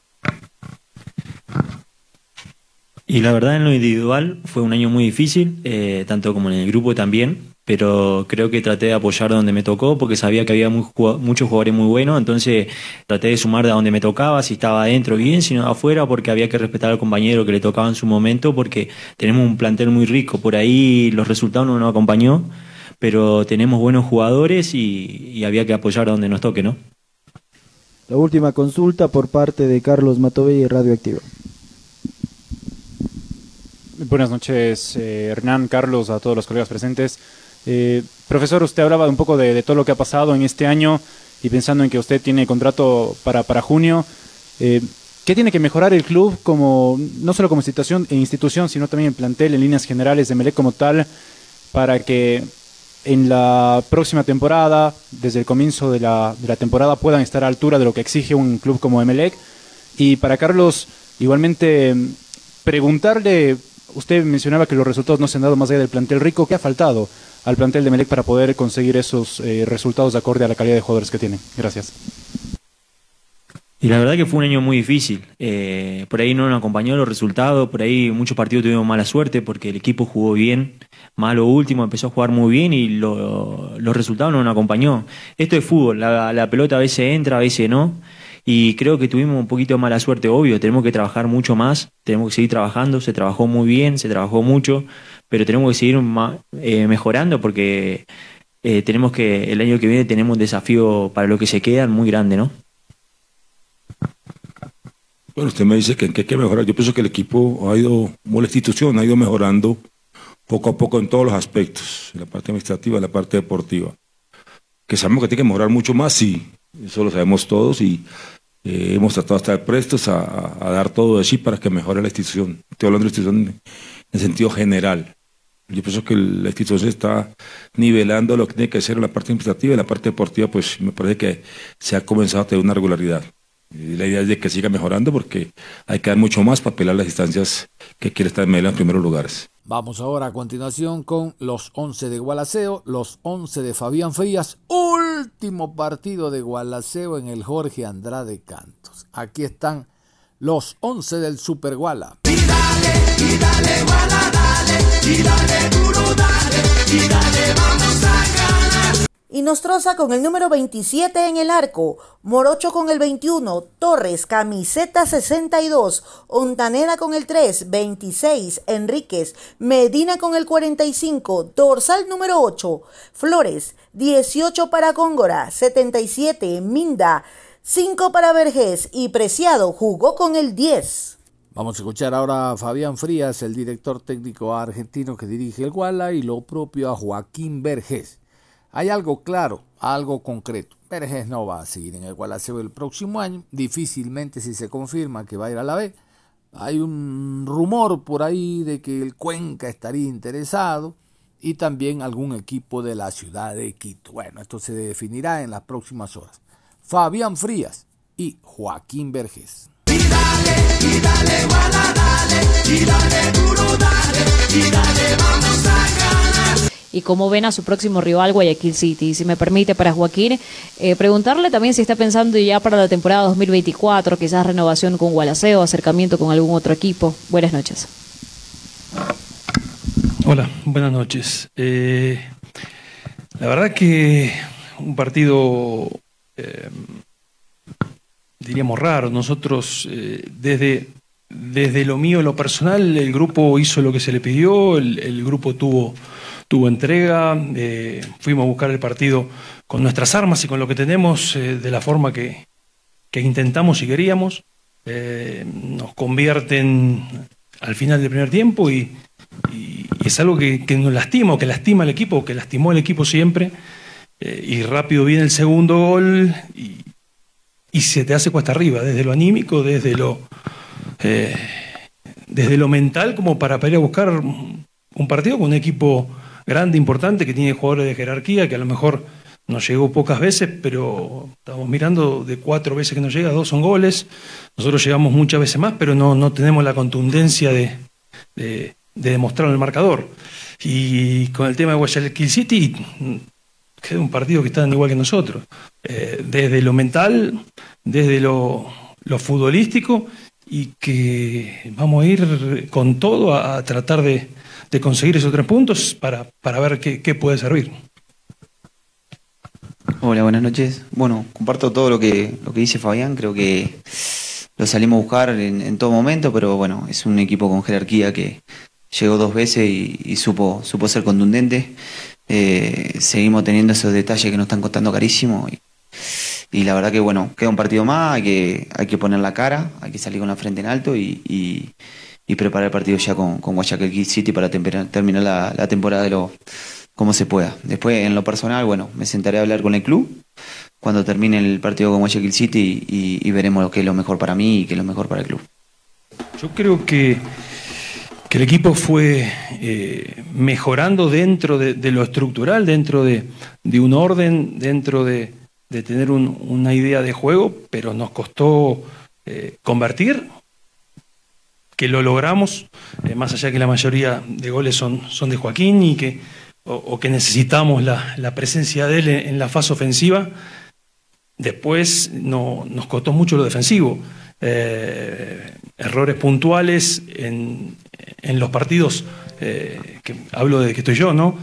Speaker 14: Y la verdad en lo individual fue un año muy difícil, eh, tanto como en el grupo también, pero creo que traté de apoyar donde me tocó porque sabía que había muchos jugadores muy buenos, entonces traté de sumar de donde me tocaba, si estaba adentro bien, si no afuera, porque había que respetar al compañero que le tocaba en su momento, porque tenemos un plantel muy rico, por ahí los resultados no nos acompañó, pero tenemos buenos jugadores y, y había que apoyar donde nos toque, ¿no?
Speaker 12: La última consulta por parte de Carlos Matovey, Radioactiva.
Speaker 17: Buenas noches, eh, Hernán, Carlos, a todos los colegas presentes. Eh, profesor, usted hablaba un poco de, todo lo que ha pasado en este año y pensando en que usted tiene contrato para, para junio. Eh, ¿Qué tiene que mejorar el club, como no solo como institución, institución, sino también en plantel, en líneas generales de Melec como tal, para que en la próxima temporada, desde el comienzo de la, de la temporada, puedan estar a altura de lo que exige un club como Emelec? Y para Carlos, igualmente, preguntarle usted mencionaba que los resultados no se han dado más allá del plantel rico. ¿Qué ha faltado al plantel de Melec para poder conseguir esos eh, resultados de acorde a la calidad de jugadores que tienen? Gracias.
Speaker 14: Y la verdad que fue un año muy difícil. Eh, por ahí no nos acompañó los resultados, por ahí muchos partidos tuvimos mala suerte porque el equipo jugó bien, malo último, empezó a jugar muy bien y los resultados no nos acompañó. Esto es fútbol, la, la pelota a veces entra, a veces no Y creo que tuvimos un poquito mala suerte, obvio, tenemos que trabajar mucho más, tenemos que seguir trabajando, se trabajó muy bien, se trabajó mucho, pero tenemos que seguir eh, mejorando porque eh, tenemos que, el año que viene tenemos un desafío para lo que se quedan muy grande, ¿no?
Speaker 11: Bueno, usted me dice que, hay que mejorar. Yo pienso que el equipo ha ido, como la institución, ha ido mejorando poco a poco en todos los aspectos, en la parte administrativa, en la parte deportiva. Que sabemos que tiene que mejorar mucho más, sí, eso lo sabemos todos y eh, hemos tratado de estar prestos a, dar todo de sí para que mejore la institución. Estoy hablando de la institución en sentido general. Yo pienso que la institución está nivelando lo que tiene que ser en la parte administrativa y la parte deportiva, pues me parece que se ha comenzado a tener una regularidad. Y la idea es de que siga mejorando porque hay que dar mucho más para pelear las distancias que quiere estar en en primeros lugares.
Speaker 2: Vamos ahora a continuación con los 11 de Gualaceo, los 11 de Fabián Frías, último partido de Gualaceo en el Jorge Andrade Cantos. Aquí están los 11 del Super Guala. Y dale, y dale, Guala, dale, y dale duro, dale,
Speaker 3: y dale, vamos a ganar. Y Nostroza con el número 27 en el arco, Morocho con el 21, Torres, camiseta 62, Ontanera con el 3, 26, Enríquez, Medina con el 45, dorsal número 8, Flores, 18 para Góngora, 77, Minda, 5 para Vergés y Preciado jugó con el 10.
Speaker 2: Vamos a escuchar ahora a Fabián Frías, el director técnico argentino que dirige el Guala, y lo propio a Joaquín Vergés. Hay algo claro, algo concreto. Vergés no va a seguir en el Gualaceo el próximo año, difícilmente si se confirma que va a ir a la B. Hay un rumor por ahí de que el Cuenca estaría interesado y también algún equipo de la ciudad de Quito. Bueno, esto se definirá en las próximas horas. Fabián Frías y Joaquín Vergés. Y dale, y dale, y dale
Speaker 10: duro, dale, y dale, vamos a. Y cómo ven a su próximo rival Guayaquil City. Si me permite, para Joaquín, eh, preguntarle también si está pensando ya para la temporada 2024, quizás renovación con Gualaceo, acercamiento con algún otro equipo. Buenas noches.
Speaker 18: Hola, buenas noches. Eh, la verdad que un partido eh, diríamos raro. Nosotros, desde, desde lo mío, lo personal, el grupo hizo lo que se le pidió, el, grupo tuvo, tuvo entrega, eh, fuimos a buscar el partido con nuestras armas y con lo que tenemos, de la forma que, intentamos y queríamos. nos convierten al final del primer tiempo y, es algo que, que, nos lastima, que lastima al equipo, que lastimó al equipo siempre. Eh, y rápido viene el segundo gol y, se te hace cuesta arriba, desde lo anímico, desde lo, eh, desde lo mental, como para, ir a buscar un partido con un equipo grande, importante, que tiene jugadores de jerarquía, que a lo mejor nos llegó pocas veces, pero estamos mirando de cuatro veces que nos llega, dos son goles. Nosotros llegamos muchas veces más, pero no, no tenemos la contundencia de, de, de demostrar el marcador. Y con el tema de Guayaquil City, que es un partido que están igual que nosotros, eh, desde lo mental, desde lo, futbolístico, y que vamos a ir con todo a, tratar de, conseguir esos tres puntos para, para ver qué, puede servir.
Speaker 19: Hola, buenas noches. Bueno, comparto todo lo que, lo que dice Fabián, creo que lo salimos a buscar en, todo momento, pero bueno, es un equipo con jerarquía que llegó dos veces y, supo, supo ser contundente. Eh, seguimos teniendo esos detalles que nos están costando carísimo. La verdad que, bueno, queda un partido más, hay que, hay que poner la cara, hay que salir con la frente en alto y, preparar el partido ya con, con Guayaquil City para terminar la, temporada de lo como se pueda. Después, en lo personal, bueno, me sentaré a hablar con el club cuando termine el partido con Guayaquil City y, y veremos qué es lo mejor para mí y qué es lo mejor para el club.
Speaker 18: Yo creo que que el equipo fue eh, mejorando dentro de, lo estructural, dentro de, un orden, dentro de, tener una idea de juego, pero nos costó eh, convertir, que lo logramos, eh, más allá que la mayoría de goles son, son de Joaquín y que, o, que necesitamos la, presencia de él en, la fase ofensiva, después no, nos costó mucho lo defensivo. errores puntuales en, en los partidos, eh, que hablo de que estoy yo, ¿no?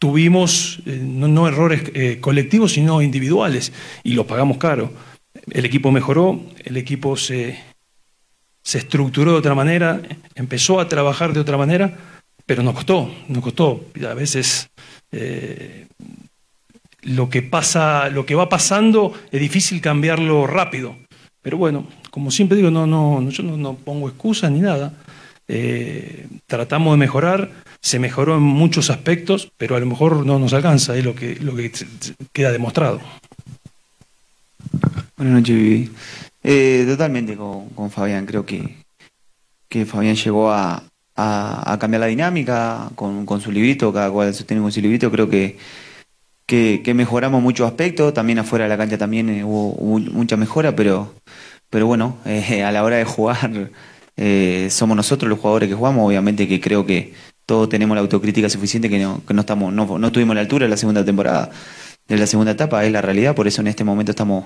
Speaker 18: Tuvimos eh, no, errores eh, colectivos, sino individuales, y los pagamos caro. El equipo mejoró, el equipo se, se estructuró de otra manera, empezó a trabajar de otra manera, pero nos costó, nos costó. A veces eh, lo que pasa, lo que va pasando es difícil cambiarlo rápido. Pero bueno, como siempre digo, no, no, yo no, pongo excusas ni nada. Tratamos de mejorar se mejoró en muchos aspectos, pero a lo mejor no nos alcanza, es lo que, que queda demostrado.
Speaker 19: Buenas noches, Vivi. Eh, totalmente con, Fabián, creo que, que Fabián llegó a, cambiar la dinámica con, su librito, cada cual sostiene con su librito, creo que, que, mejoramos muchos aspectos, también afuera de la cancha también eh, hubo, mucha mejora, pero, pero bueno, eh, a la hora de jugar somos nosotros los jugadores que jugamos, obviamente que creo que todos tenemos la autocrítica suficiente que no, que no estamos, no, no tuvimos la altura de la segunda temporada, de la segunda etapa, es la realidad, por eso en este momento estamos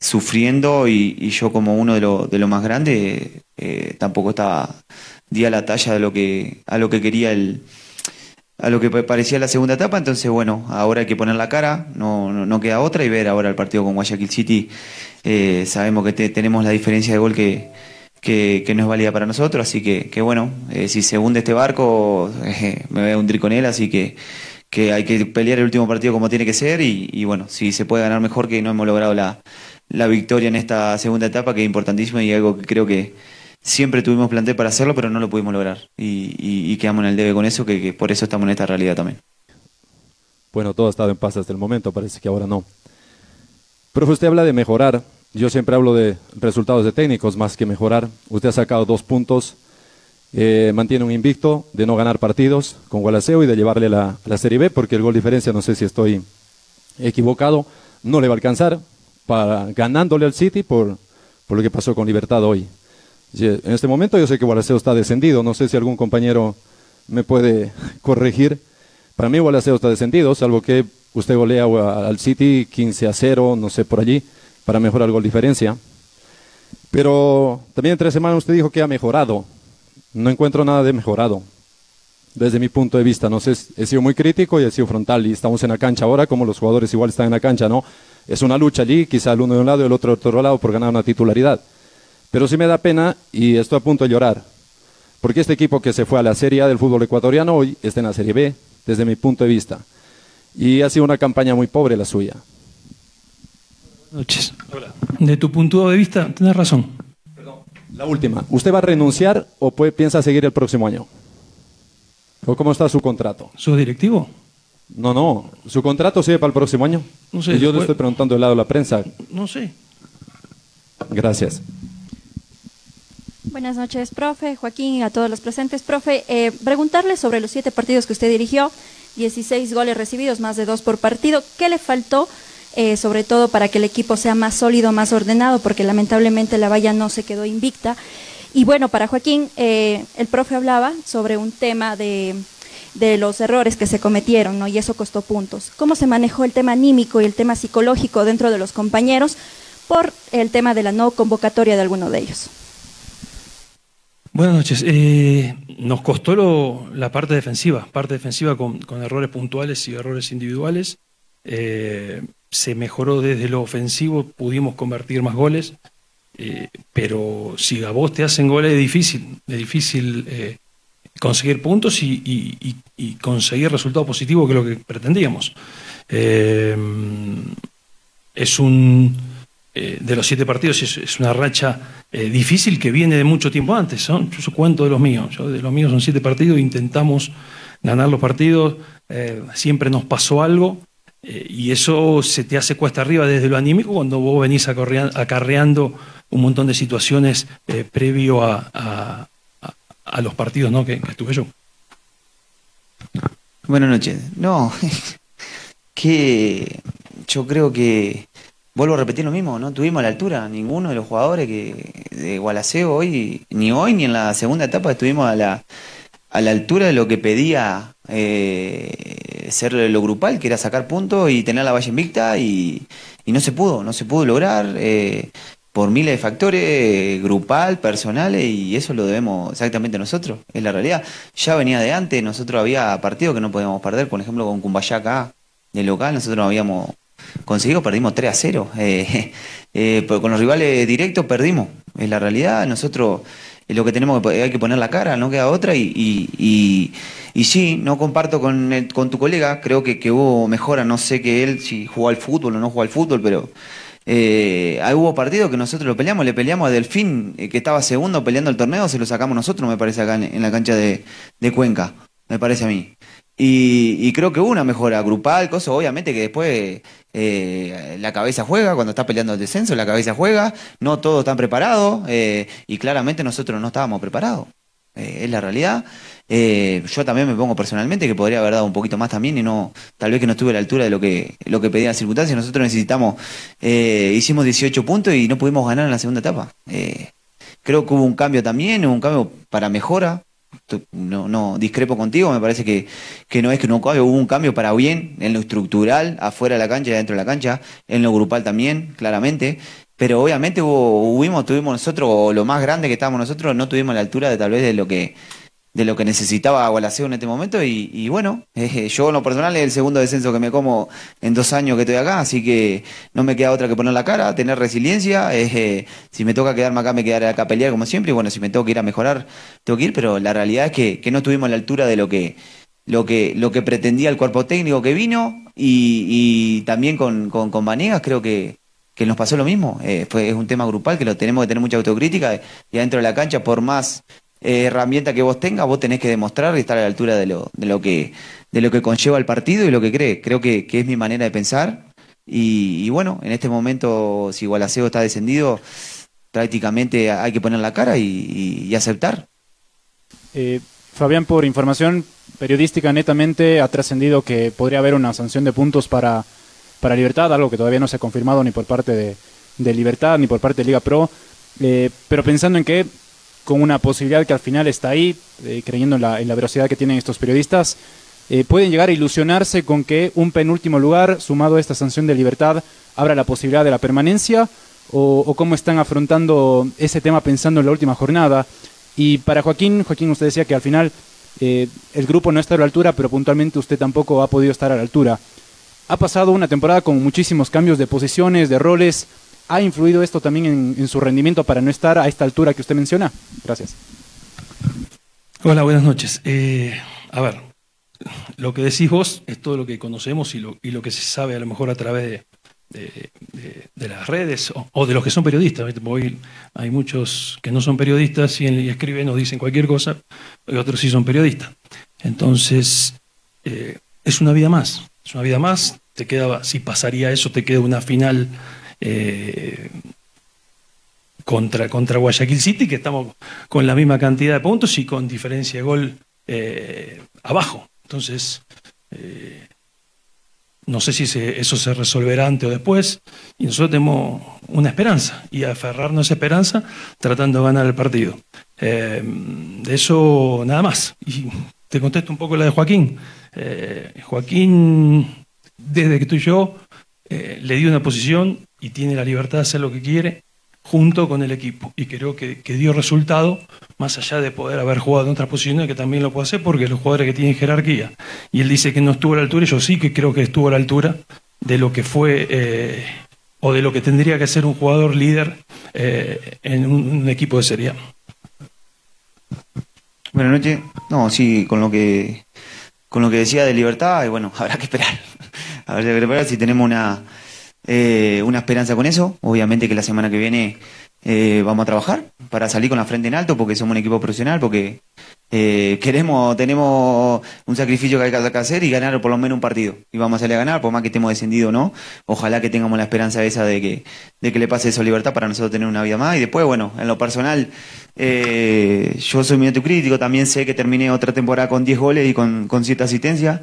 Speaker 19: sufriendo y, yo como uno de los de lo más grandes eh, tampoco estaba di a la talla de lo que, a lo que quería el a lo que parecía la segunda etapa, entonces bueno, ahora hay que poner la cara, no, no, queda otra y ver ahora el partido con Guayaquil City, eh, sabemos que tenemos la diferencia de gol que, que, no es válida para nosotros, así que, bueno, eh, si se hunde este barco, eh, me voy a hundir con él, así que, que hay que pelear el último partido como tiene que ser y, bueno, si se puede ganar mejor que no hemos logrado la, victoria en esta segunda etapa, que es importantísima y algo que creo que siempre tuvimos plantel para hacerlo, pero no lo pudimos lograr y, y, quedamos en el debe con eso, que, que por eso estamos en esta realidad también.
Speaker 20: Bueno, todo ha estado en paz hasta el momento, parece que ahora no. Profe, usted habla de mejorar yo siempre hablo de resultados de técnicos más que mejorar. Usted ha sacado dos puntos, eh, mantiene un invicto de no ganar partidos con Gualaceo y de llevarle la, la Serie B, porque el gol diferencia, no sé si estoy equivocado, no le va a alcanzar para ganándole al City por, por lo que pasó con Libertad hoy. En este momento yo sé que Gualaceo está descendido, no sé si algún compañero me puede corregir. Para mí Gualaceo está descendido, salvo que usted golea al City 15 a 0, no sé, por allí para mejorar gol diferencia. Pero también en tres semanas usted dijo que ha mejorado. No encuentro nada de mejorado. Desde mi punto de vista, no sé, he sido muy crítico y he sido frontal y estamos en la cancha ahora, como los jugadores igual están en la cancha, ¿no? Es una lucha allí, quizá el uno de un lado y el otro de otro lado por ganar una titularidad. Pero sí me da pena y estoy a punto de llorar. Porque este equipo que se fue a la Serie A del fútbol ecuatoriano hoy está en la Serie B, desde mi punto de vista. Y ha sido una campaña muy pobre la suya
Speaker 18: noches. De tu punto de vista, tienes razón.
Speaker 20: La última. ¿Usted va a renunciar o piensa seguir el próximo año? ¿O cómo está su contrato?
Speaker 18: ¿Su directivo?
Speaker 20: No, no. ¿Su contrato sigue para el próximo año?
Speaker 18: No sé.
Speaker 20: yo le estoy preguntando del lado de la prensa.
Speaker 18: No sé.
Speaker 20: Gracias.
Speaker 21: Buenas noches, profe, Joaquín y a todos los presentes. Profe, eh, preguntarle sobre los siete partidos que usted dirigió, 16 goles recibidos, más de dos por partido. ¿Qué le faltó eh, sobre todo para que el equipo sea más sólido, más ordenado, porque lamentablemente la valla no se quedó invicta. Y bueno, para Joaquín, eh, el profe hablaba sobre un tema de, de los errores que se cometieron, ¿no? Y eso costó puntos. ¿Cómo se manejó el tema anímico y el tema psicológico dentro de los compañeros por el tema de la no convocatoria de alguno de ellos?
Speaker 18: Buenas noches. Eh, nos costó la parte defensiva, parte defensiva con, con, errores puntuales y errores individuales. Eh, se mejoró desde lo ofensivo, pudimos convertir más goles, eh, pero si a vos te hacen goles es difícil, es difícil eh, conseguir puntos y, conseguir resultados positivos que es lo que pretendíamos. Eh, es un de los siete partidos es, una racha difícil que viene de mucho tiempo antes. Yo, cuento de los míos. De los míos son siete partidos, intentamos ganar los partidos, siempre nos pasó algo eh, y eso se te hace cuesta arriba desde lo anímico cuando vos venís acarreando un montón de situaciones eh, previo a, los partidos ¿no? que, estuve yo.
Speaker 19: Buenas noches. No, que yo creo que vuelvo a repetir lo mismo, no tuvimos la altura, ninguno de los jugadores que de Gualaceo hoy, ni hoy ni en la segunda etapa estuvimos a la, a la altura de lo que pedía eh, ser lo grupal, que era sacar puntos y tener la valla invicta y, no se pudo, no se pudo lograr. Eh, por miles de factores, eh, grupal, personales, y eso lo debemos exactamente nosotros, es la realidad. Ya venía de antes, nosotros había partidos que no podíamos perder, por ejemplo con Cumbayá acá, de local, nosotros habíamos conseguido, perdimos 3 a 0. Eh, eh, con los rivales directos perdimos, es la realidad, nosotros lo que tenemos que hay que poner la cara, no queda otra, y, y, y, sí, no comparto con, con tu colega, creo que, hubo mejora, no sé que él si jugó al fútbol o no jugó al fútbol, pero eh, hubo partidos que nosotros lo peleamos, le peleamos a Delfín, eh, que estaba segundo peleando el torneo, se lo sacamos nosotros, me parece, acá en, la cancha de, Cuenca, me parece a mí. Y, creo que hubo una mejora grupal, cosa, obviamente que después eh, la cabeza juega, cuando está peleando el descenso, la cabeza juega, no todos están preparados, eh, y claramente nosotros no estábamos preparados. es la realidad. Eh, yo también me pongo personalmente que podría haber dado un poquito más también y no, tal vez que no estuve a la altura de lo que, lo que pedían las circunstancias. Nosotros necesitamos, eh, hicimos 18 puntos y no pudimos ganar en la segunda etapa. Eh, creo que hubo un cambio también, un cambio para mejora. No, no discrepo contigo, me parece que, que no es que no hubo un cambio para bien en lo estructural, afuera de la cancha y dentro de la cancha, en lo grupal también, claramente pero obviamente hubo, tuvimos nosotros, lo más grande que estábamos nosotros, no tuvimos la altura de tal vez de lo que de lo que necesitaba Gualaceo en este momento y, bueno, eh, yo en lo personal es el segundo descenso que me como en dos años que estoy acá, así que no me queda otra que poner la cara, tener resiliencia, eh, si me toca quedarme acá me quedaré acá a pelear como siempre y bueno, si me tengo que ir a mejorar, tengo que ir, pero la realidad es que, no estuvimos a la altura de lo que, lo que, lo que pretendía el cuerpo técnico que vino y, y también con, con, Vanegas creo que, que nos pasó lo mismo. Eh, fue, es un tema grupal que lo tenemos que tener mucha autocrítica y adentro de la cancha, por más eh, herramienta que vos tengas, vos tenés que demostrar y estar a la altura de lo, de lo, que, de lo que conlleva el partido y lo que cree. Creo que, es mi manera de pensar. Y, bueno, en este momento, si Gualaceo está descendido, prácticamente hay que poner la cara y, aceptar.
Speaker 17: Eh, Fabián, por información periodística netamente, ha trascendido que podría haber una sanción de puntos para, para Libertad, algo que todavía no se ha confirmado ni por parte de, de Libertad ni por parte de Liga Pro. Eh, pero pensando en que con una posibilidad que al final está ahí, eh, creyendo en la, en la, velocidad que tienen estos periodistas, eh, pueden llegar a ilusionarse con que un penúltimo lugar, sumado a esta sanción de libertad, abra la posibilidad de la permanencia, o, cómo están afrontando ese tema pensando en la última jornada. Y para Joaquín, Joaquín, usted decía que al final eh, el grupo no está a la altura, pero puntualmente usted tampoco ha podido estar a la altura. Ha pasado una temporada con muchísimos cambios de posiciones, de roles, ¿Ha influido esto también en, su rendimiento para no estar a esta altura que usted menciona? Gracias.
Speaker 18: Hola, buenas noches. Eh, a ver, lo que decís vos es todo lo que conocemos y lo, y que se sabe a lo mejor a través de, las redes o, de los que son periodistas. Hoy hay muchos que no son periodistas y, escriben o dicen cualquier cosa, y otros sí son periodistas. Entonces, eh, es una vida más. Es una vida más. Te queda, si pasaría eso, te queda una final eh, contra, contra Guayaquil City, que estamos con la misma cantidad de puntos y con diferencia de gol eh, abajo. Entonces, eh, no sé si eso se resolverá antes o después, y nosotros tenemos una esperanza, y aferrarnos a esa esperanza tratando de ganar el partido. de eso nada más. Y te contesto un poco la de Joaquín. Joaquín, desde que tú y yo, le di una posición y tiene la libertad de hacer lo que quiere junto con el equipo. Y creo que, dio resultado, más allá de poder haber jugado en otras posiciones, que también lo puede hacer porque los jugadores que tienen jerarquía. Y él dice que no estuvo a la altura, y yo sí que creo que estuvo a la altura de lo que fue eh, o de lo que tendría que ser un jugador líder eh, en un, equipo de Serie
Speaker 19: Buenas noches. No, sí, con lo que con lo que decía de libertad, y bueno, habrá que esperar. Habrá que esperar si tenemos una eh, una esperanza con eso. Obviamente que la semana que viene eh, vamos a trabajar para salir con la frente en alto porque somos un equipo profesional, porque eh, queremos, tenemos un sacrificio que hay que hacer y ganar por lo menos un partido. Y vamos a salir a ganar, por más que estemos descendidos o no. Ojalá que tengamos la esperanza esa de que, de que le pase eso a libertad para nosotros tener una vida más. Y después, bueno, en lo personal, yo soy muy autocrítico, también sé que terminé otra temporada con 10 goles y con, con 7 asistencias.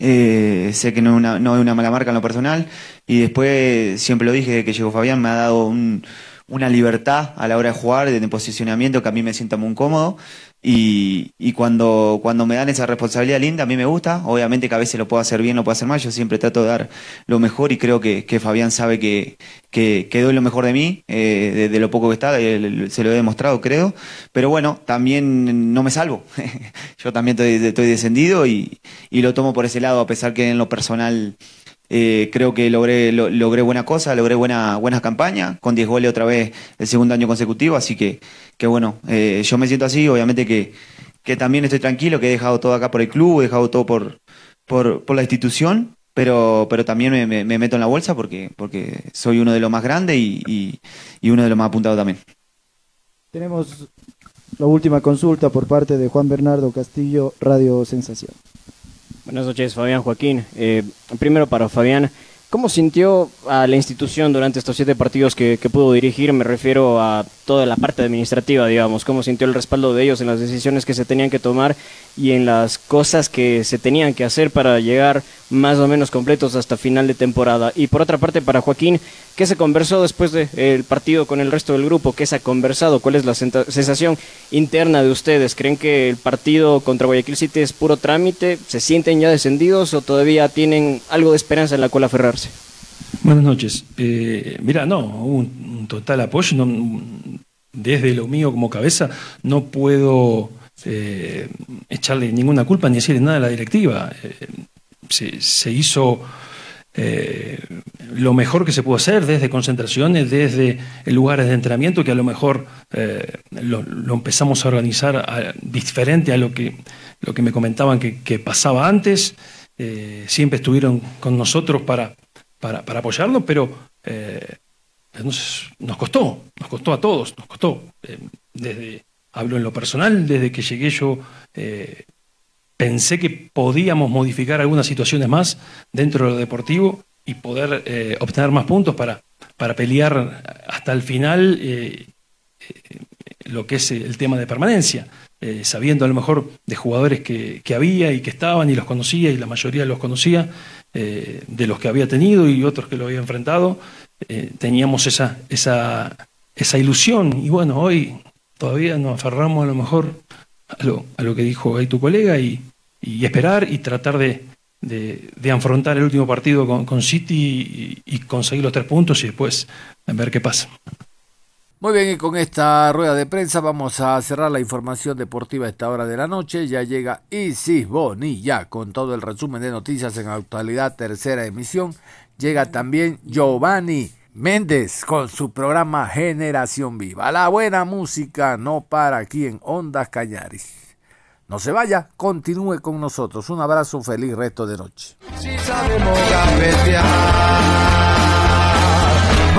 Speaker 19: Eh, sé que no es, una, no es una mala marca en lo personal. Y después, siempre lo dije, que llegó Fabián, me ha dado un, una libertad a la hora de jugar, de posicionamiento que a mí me sienta muy cómodo. Y, y, cuando, cuando me dan esa responsabilidad linda, a mí me gusta. Obviamente que a veces lo puedo hacer bien, lo puedo hacer mal. Yo siempre trato de dar lo mejor y creo que, que Fabián sabe que, que, doy lo mejor de mí, eh, de, lo poco que está, se lo he demostrado, creo. Pero bueno, también no me salvo. Yo también estoy, estoy descendido y, y, lo tomo por ese lado, a pesar que en lo personal eh, creo que logré, logré buena cosa, logré buena, buena campaña, con 10 goles otra vez el segundo año consecutivo, así que, que bueno, eh, yo me siento así, obviamente que, que también estoy tranquilo, que he dejado todo acá por el club, he dejado todo por, por, por la institución, pero, pero también me, me, meto en la bolsa porque, porque soy uno de los más grandes y, y uno de los más apuntados también.
Speaker 12: Tenemos la última consulta por parte de Juan Bernardo Castillo, Radio Sensación.
Speaker 16: Buenas noches, Fabián Joaquín. Eh, primero para Fabián, ¿cómo sintió a la institución durante estos siete partidos que, que, pudo dirigir? Me refiero a toda la parte administrativa, digamos. ¿Cómo sintió el respaldo de ellos en las decisiones que se tenían que tomar y en las cosas que se tenían que hacer para llegar más o menos completos hasta final de temporada? Y por otra parte, para Joaquín, ¿qué se conversó después del partido con el resto del grupo? ¿Qué se ha conversado? ¿Cuál es la sensación interna de ustedes? ¿Creen que el partido contra Guayaquil City es puro trámite? ¿Se sienten ya descendidos o todavía tienen algo de esperanza en la cual aferrarse?
Speaker 18: Buenas noches. Eh, mira, no, un, un total apoyo. Desde lo mío como cabeza no puedo eh, echarle ninguna culpa ni decirle nada a la directiva. Eh, se, hizo lo mejor que se pudo hacer desde concentraciones, desde lugares de entrenamiento, que a lo mejor lo, empezamos a organizar diferente a lo que, lo que me comentaban que, pasaba antes. Siempre estuvieron con nosotros para, para, para apoyarnos, pero nos, nos costó, nos costó a todos, nos costó. desde hablo en lo personal, desde que llegué yo eh, pensé que podíamos modificar algunas situaciones más dentro de lo deportivo y poder eh, obtener más puntos para, para pelear hasta el final eh, lo que es el tema de permanencia, sabiendo a lo mejor de jugadores que, que, había y que estaban y los conocía y la mayoría los conocía, de los que había tenido y otros que lo había enfrentado, teníamos esa, esa, esa ilusión y bueno, hoy todavía nos aferramos a lo mejor a lo, a lo que dijo ahí tu colega y, y esperar y tratar de, de, de, afrontar el último partido con, con City y, y, conseguir los tres puntos y después ver qué pasa.
Speaker 2: Muy bien, y con esta rueda de prensa vamos a cerrar la información deportiva a esta hora de la noche. Ya llega Isis Bonilla con todo el resumen de noticias en actualidad, tercera emisión. Llega también Giovanni Méndez con su programa Generación Viva. La buena música no para aquí en Ondas Cañaris. No se vaya, continúe con nosotros. Un abrazo, feliz resto de noche.